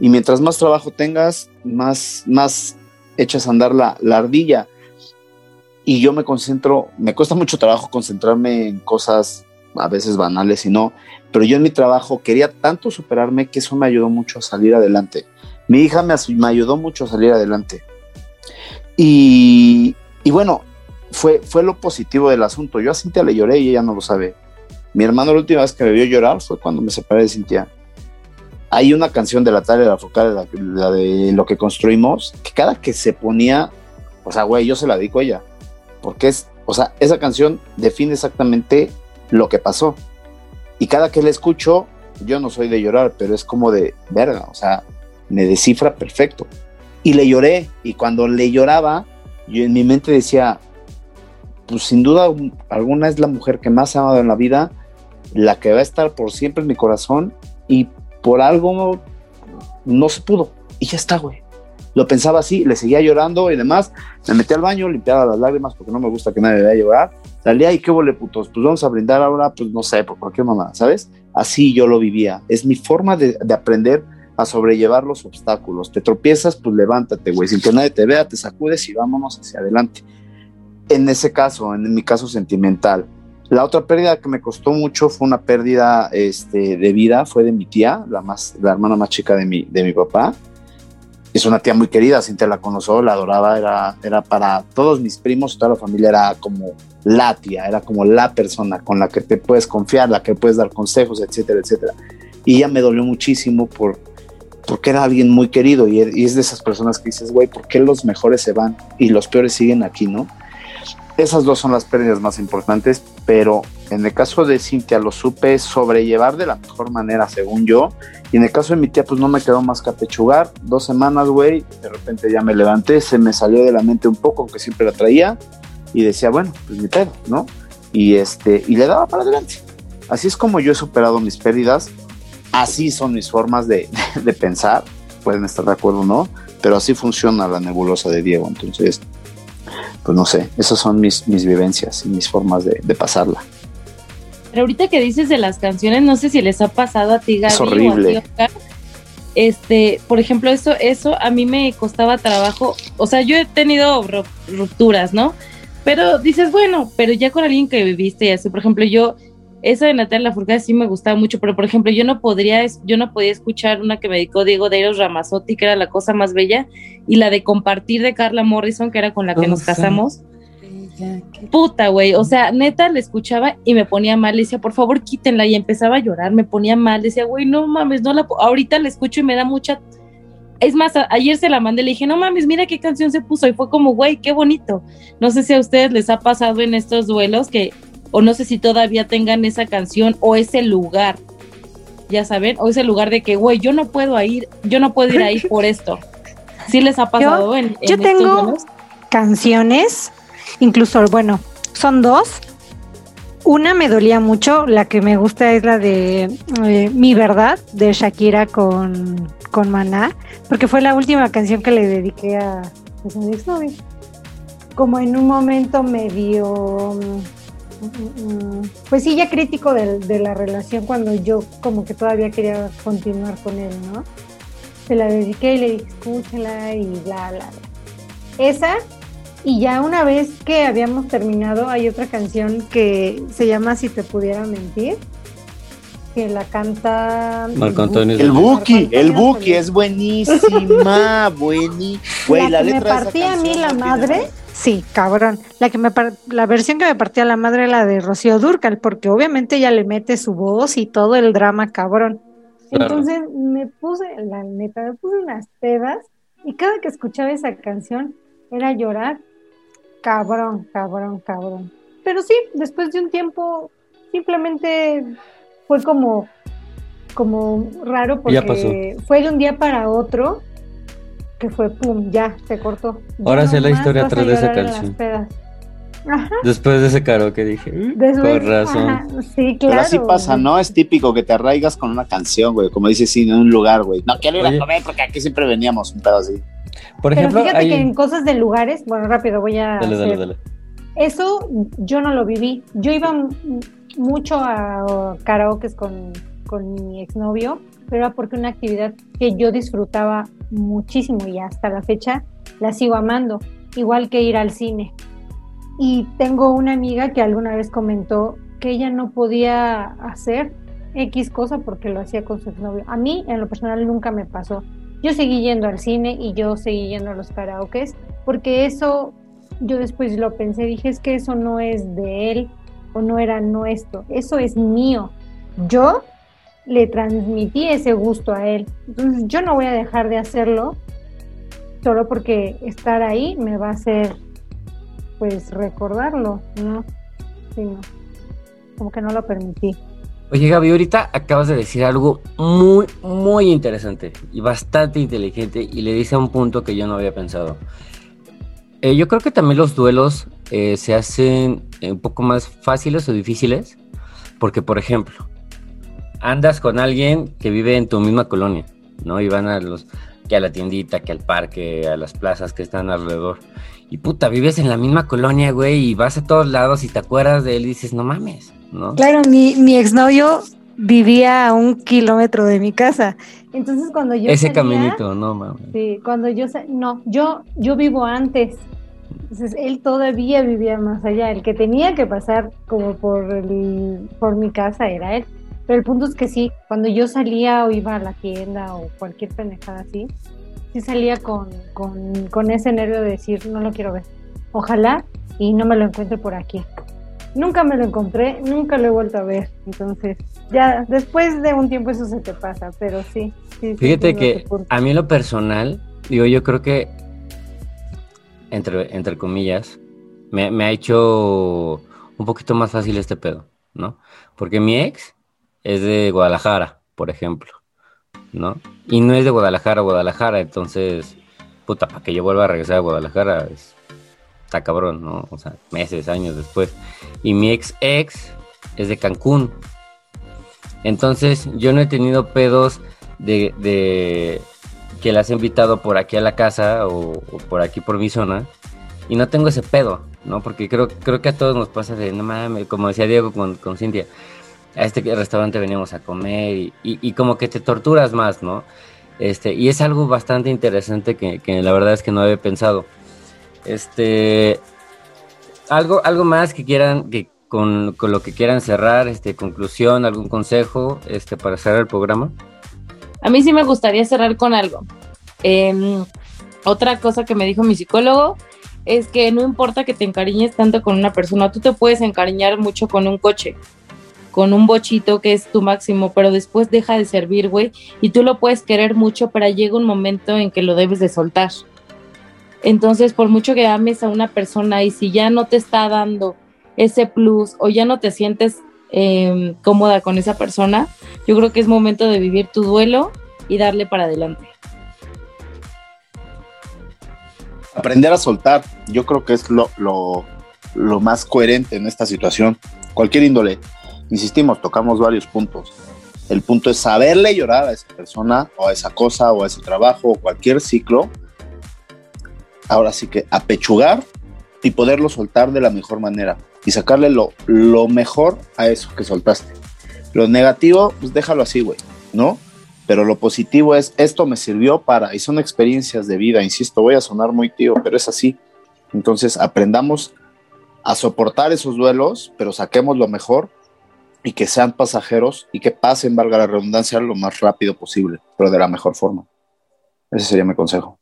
y mientras más trabajo tengas, más, más echas a andar la, la ardilla. Y yo me concentro, me cuesta mucho trabajo concentrarme en cosas a veces banales y no, pero yo en mi trabajo quería tanto superarme que eso me ayudó mucho a salir adelante. Mi hija me, ayudó mucho a salir adelante. Y, bueno, fue, fue lo positivo del asunto. Yo a Cintia le lloré y ella no lo sabe. Mi hermano la última vez que me vio llorar fue cuando me separé de Cintia. Hay una canción de la tarde de la focal, la, la, de lo que construimos, que cada que se ponía, o sea, güey, yo se la dedico a ella, porque es, o sea, esa canción define exactamente lo que pasó. Y cada que la escucho, yo no soy de llorar, pero es como de verga, o sea, me descifra perfecto. Y le lloré, y cuando le lloraba, yo en mi mente decía, pues sin duda alguna es la mujer que más he amado en la vida, la que va a estar por siempre en mi corazón y por algo no se pudo. Y ya está, güey. Lo pensaba así, le seguía llorando y demás. Me metí al baño, limpiaba las lágrimas porque no me gusta que nadie vea llorar. Salía y qué vole putos, pues vamos a brindar ahora, pues no sé, por cualquier mamá, ¿sabes? Así yo lo vivía. Es mi forma de, de aprender a sobrellevar los obstáculos. Te tropiezas, pues levántate, güey. Sin que nadie te vea, te sacudes y vámonos hacia adelante. En ese caso, en mi caso sentimental, la otra pérdida que me costó mucho fue una pérdida este, de vida, fue de mi tía, la, más, la hermana más chica de mi, de mi papá. Es una tía muy querida, Cintia la conoció, la adoraba, era, era para todos mis primos, toda la familia era como la tía, era como la persona con la que te puedes confiar, la que puedes dar consejos, etcétera, etcétera. Y ella me dolió muchísimo por, porque era alguien muy querido y, es de esas personas que dices, güey, ¿por qué los mejores se van y los peores siguen aquí, no? Esas dos son las pérdidas más importantes, pero en el caso de Cintia lo supe sobrellevar de la mejor manera, según yo. Y en el caso de mi tía, pues no me quedó más que apechugar. Dos semanas, güey, de repente ya me levanté, se me salió de la mente un poco, aunque siempre la traía, y decía, bueno, pues mi pedo, ¿no? Y, este, y le daba para adelante. Así es como yo he superado mis pérdidas. Así son mis formas de, de, pensar. Pueden estar de acuerdo o no, pero así funciona la nebulosa de Diego. Entonces, pues no sé, esas son mis, mis vivencias y mis formas de, de, pasarla.
Pero ahorita que dices de las canciones, no sé si les ha pasado a ti, Gaby,
es horrible.
o a ti, Oscar. Este, por ejemplo, eso, eso a mí me costaba trabajo. O sea, yo he tenido rupturas, ¿no? Pero dices, bueno, pero ya con alguien que viviste y así, por ejemplo, yo, esa de Natalia Lafourcade sí me gustaba mucho, pero por ejemplo, yo no podría, yo no podía escuchar una que me dedicó Diego de Eros Ramazotti, que era la cosa más bella, y la de compartir de Carla Morrison, que era con la que oh, nos casamos. Puta, güey, o sea, neta le escuchaba y me ponía mal, le decía, por favor, quítenla, y empezaba a llorar, me ponía mal, decía, güey, no mames, no la, ahorita la escucho y me da mucha, es más, ayer se la mandé, le dije, no mames, mira qué canción se puso, y fue como, güey, qué bonito, no sé si a ustedes les ha pasado en estos duelos que o no sé si todavía tengan esa canción o ese lugar, ya saben, o ese lugar de que, güey, yo no puedo ir, yo no puedo ir ahí por esto. ¿Sí les ha pasado
yo,
en, en
Yo tengo canciones, incluso, bueno, son dos. Una me dolía mucho, la que me gusta es la de eh, Mi Verdad, de Shakira con, con Maná, porque fue la última canción que le dediqué a, pues, a mi exnovio. Como en un momento medio pues sí, ya crítico de, de, la relación cuando yo como que todavía quería continuar con él, ¿no? Se la dediqué y le dije, escúchala y bla, bla, bla. Esa, y ya una vez que habíamos terminado, hay otra canción que se llama Si te pudiera mentir, que la canta
Marco Antonio.
El Buki, el Buki es buenísima, buenísima.
Güey, la, la letra me partía a mí la madre. Sí, cabrón. La que me la versión que me partía la madre la de Rocío Durcal, porque obviamente ella le mete su voz y todo el drama, cabrón. Claro. Entonces me puse, la neta, me puse unas pedas y cada que escuchaba esa canción era llorar, cabrón, cabrón, cabrón. pero sí, después de un tiempo, simplemente fue como, como raro porque fue de un día para otro que fue pum, ya se cortó.
Ahora sé la historia atrás de esa canción. Después de ese caro que dije, por razón.
sí, claro.
Pero así pasa, ¿no? Es típico que te arraigas con una canción, güey. Como dices, sí, en un lugar, güey. No quiero ir a comer porque aquí siempre veníamos un pedo así.
Por ejemplo, Pero fíjate que en cosas de lugares, bueno, rápido voy a. Dale, dale, dale. Eso yo no lo viví. Yo iba mucho a karaokes con, con mi exnovio, pero era porque una actividad que yo disfrutaba muchísimo y hasta la fecha la sigo amando, igual que ir al cine. Y tengo una amiga que alguna vez comentó que ella no podía hacer X cosa porque lo hacía con su exnovio. A mí, en lo personal, nunca me pasó. Yo seguí yendo al cine y yo seguí yendo a los karaokes porque eso yo después lo pensé, dije, es que eso no es de él o no era nuestro, eso es mío. Yo le transmití ese gusto a él. Entonces yo no voy a dejar de hacerlo solo porque estar ahí me va a hacer pues recordarlo, ¿no? Sí, no. Como que no lo permití.
Oye Gaby, ahorita acabas de decir algo muy, muy interesante y bastante inteligente y le dice a un punto que yo no había pensado. Eh, yo creo que también los duelos eh, se hacen un poco más fáciles o difíciles porque, por ejemplo, andas con alguien que vive en tu misma colonia, ¿no? Y van a los que a la tiendita, que al parque, a las plazas que están alrededor. Y puta, vives en la misma colonia, güey, y vas a todos lados y te acuerdas de él y dices, no mames, ¿no?
Claro, mi, mi exnovio vivía a un kilómetro de mi casa. Entonces cuando yo
Ese caminito, no mames.
Sí, cuando yo no, yo yo vivo antes. Entonces él todavía vivía más allá. El que tenía que pasar como por el, por mi casa era él. Pero el punto es que sí, cuando yo salía o iba a la tienda o cualquier pendejada así, sí salía con, con, con ese nervio de decir, no lo quiero ver. Ojalá y no me lo encuentre por aquí. Nunca me lo encontré, nunca lo he vuelto a ver. Entonces, ya después de un tiempo eso se te pasa, pero sí.
Fíjate que a mí lo personal, digo, yo creo que, entre, entre comillas, me, me ha hecho un poquito más fácil este pedo, ¿no? Porque mi ex es de Guadalajara, por ejemplo, ¿no? Y no es de Guadalajara Guadalajara, entonces, puta, para que yo vuelva a regresar a Guadalajara, está cabrón, ¿no? O sea, meses, años después. Y mi ex ex es de Cancún. Entonces, yo no he tenido pedos de, de que las he invitado por aquí a la casa o, por aquí por mi zona. Y no tengo ese pedo, ¿no? Porque creo, creo que a todos nos pasa de, no mames, como decía Diego con, con Cintia, a este restaurante veníamos a comer y, como que te torturas más, ¿no? Este, y es algo bastante interesante que, la verdad es que no había pensado. Este, algo, algo más que quieran, que con, lo que quieran cerrar, este, conclusión, algún consejo, este, para cerrar el programa.
A mí sí me gustaría cerrar con algo. Em, otra cosa que me dijo mi psicólogo es que no importa que te encariñes tanto con una persona, tú te puedes encariñar mucho con un coche con un bochito que es tu máximo, pero después deja de servir, güey, y tú lo puedes querer mucho, pero llega un momento en que lo debes de soltar. Entonces, por mucho que ames a una persona y si ya no te está dando ese plus o ya no te sientes em, cómoda con esa persona, yo creo que es momento de vivir tu duelo y darle para adelante.
Aprender a soltar, yo creo que es lo, más coherente en esta situación. Cualquier índole, insistimos, tocamos varios puntos. El punto es saberle llorar a esa persona o a esa cosa o a ese trabajo o cualquier ciclo. Ahora sí que apechugar y poderlo soltar de la mejor manera y sacarle lo, lo mejor a eso que soltaste. Lo negativo, pues déjalo así, güey, ¿no? Pero lo positivo es, esto me sirvió para, y son experiencias de vida, insisto, voy a sonar muy tío, pero es así. Entonces aprendamos a soportar esos duelos, pero saquemos lo mejor y que sean pasajeros y que pasen, valga la redundancia, lo más rápido posible, pero de la mejor forma. Ese sería mi consejo.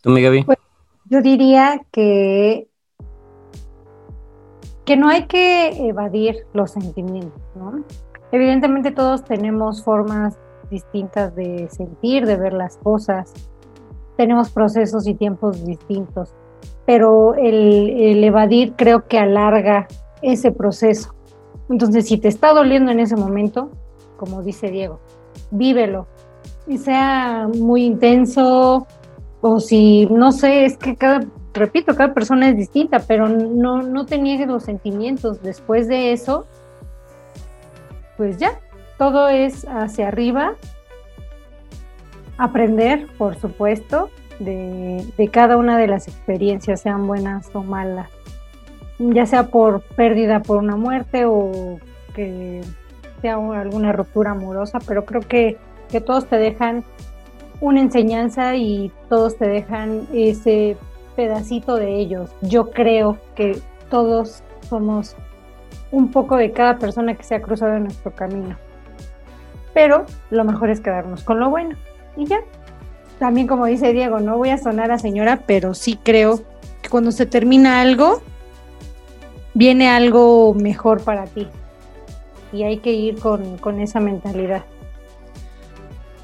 ¿Tú, mi Gaby?
Pues, yo diría que, que no hay que evadir los sentimientos, ¿no? Evidentemente todos tenemos formas distintas de sentir, de ver las cosas, tenemos procesos y tiempos distintos, pero el, el evadir creo que alarga ese proceso. Entonces, si te está doliendo en ese momento, como dice Diego, vívelo. Y sea muy intenso, o si, no sé, es que cada, repito, cada persona es distinta, pero no, no te niegues los sentimientos. Después de eso, pues ya, todo es hacia arriba. Aprender, por supuesto, de, de cada una de las experiencias, sean buenas o malas. Ya sea por pérdida por una muerte o que sea alguna ruptura amorosa, pero creo que, que todos te dejan una enseñanza y todos te dejan ese pedacito de ellos. Yo creo que todos somos un poco de cada persona que se ha cruzado en nuestro camino. Pero lo mejor es quedarnos con lo bueno. Y ya. También como dice Diego, no voy a sonar a señora, pero sí creo que cuando se termina algo, viene algo mejor para ti. Y hay que ir con, con esa mentalidad.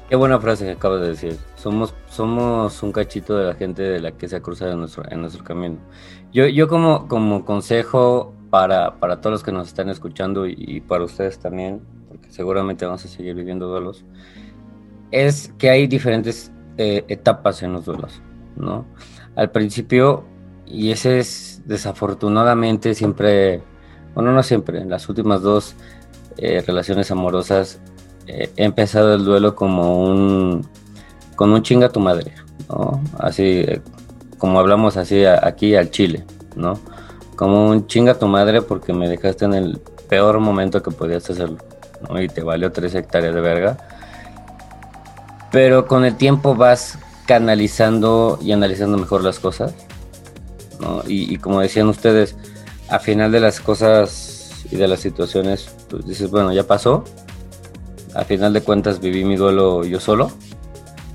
Qué buena frase que acabas de decir. Somos, somos un cachito de la gente de la que se ha cruzado en nuestro, en nuestro camino. Yo, yo como, como consejo para, para todos los que nos están escuchando y, para ustedes también, porque seguramente vamos a seguir viviendo duelos, es que hay diferentes eh, etapas en los duelos, ¿no? Al principio, y ese es desafortunadamente siempre, bueno, no siempre, en las últimas dos eh, relaciones amorosas eh, he empezado el duelo como un con un chinga tu madre, ¿no? Así como hablamos así aquí al Chile, ¿no? Como un chinga tu madre porque me dejaste en el peor momento que podías hacerlo, ¿no? Y te valió tres hectáreas de verga. Pero con el tiempo vas canalizando y analizando mejor las cosas, ¿no? Y, y como decían ustedes, a final de las cosas y de las situaciones, pues dices, bueno, ya pasó, a final de cuentas viví mi duelo yo solo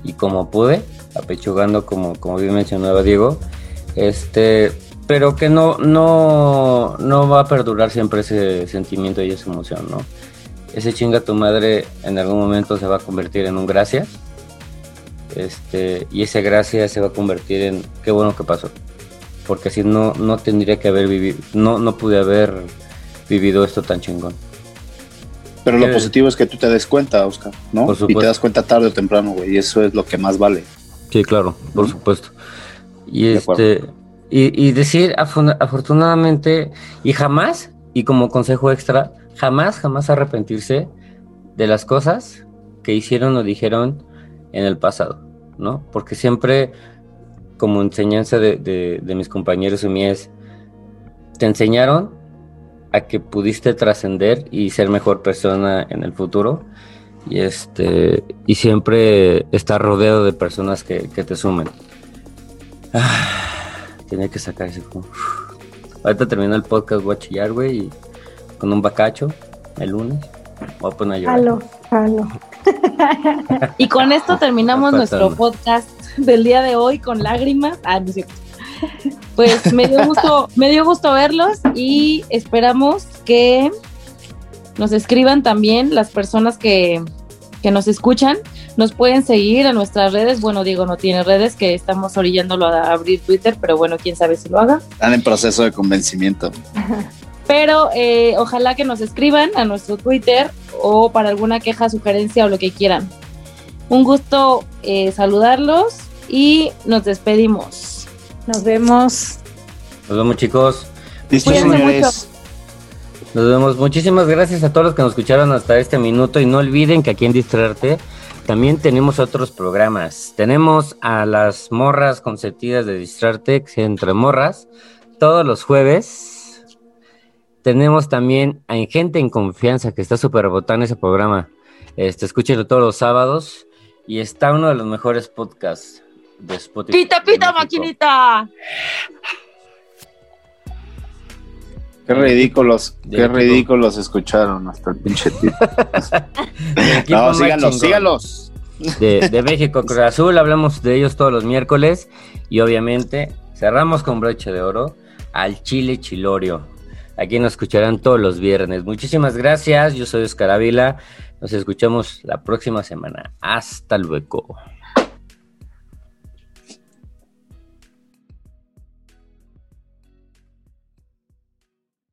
y como pude, apechugando como, como bien mencionaba Diego, este, pero que no, no, no va a perdurar siempre ese sentimiento y esa emoción, ¿no? Ese chinga tu madre en algún momento se va a convertir en un gracias, este, y ese gracias se va a convertir en qué bueno que pasó, porque si no, no tendría que haber vivido, no, no pude haber vivido esto tan chingón.
Pero lo positivo es que tú te des cuenta, Oscar, ¿no? Y te das cuenta tarde o temprano, güey, y eso es lo que más vale.
Sí, claro, por supuesto. Y este y, decir afortunadamente y jamás y como consejo extra, jamás jamás arrepentirse de las cosas que hicieron o dijeron en el pasado, ¿no? Porque siempre como enseñanza de, de mis compañeros y mías te enseñaron que pudiste trascender y ser mejor persona en el futuro. Y este y siempre estar rodeado de personas que, te sumen. Ah, tenía que sacar ese Ahorita termina el podcast, voy a chillar, güey, y con un bacacho el lunes. Voy a poner a llorar.
y con esto terminamos nuestro podcast del día de hoy con lágrimas. Ah, no pues me dio gusto, me dio gusto verlos y esperamos que nos escriban también las personas que, que nos escuchan. Nos pueden seguir en nuestras redes. Bueno, Diego no tiene redes, que estamos orillándolo a abrir Twitter, pero bueno, quién sabe si lo haga.
Están en proceso de convencimiento.
Pero eh, ojalá que nos escriban a nuestro Twitter o para alguna queja, sugerencia o lo que quieran. Un gusto eh, saludarlos y nos despedimos. Nos vemos.
Nos vemos, chicos.
señores.
Nos vemos. Muchísimas gracias a todos los que nos escucharon hasta este minuto y no olviden que aquí en Distraerte también tenemos otros programas. Tenemos a las morras consentidas de Distraerte, entre morras, todos los jueves. Tenemos también a Gente en Confianza, que está súper botán ese programa. Este, escúchenlo todos los sábados. Y está uno de los mejores podcasts
Pita, pita, maquinita.
Qué ridículos, qué ridículos escucharon hasta el pinche tío. no, síganlos, síganlos.
De, México, Cruz Azul, hablamos de ellos todos los miércoles y obviamente cerramos con broche de oro al Chile Chilorio. Aquí nos escucharán todos los viernes. Muchísimas gracias, yo soy Oscar Ávila. Nos escuchamos la próxima semana. Hasta luego.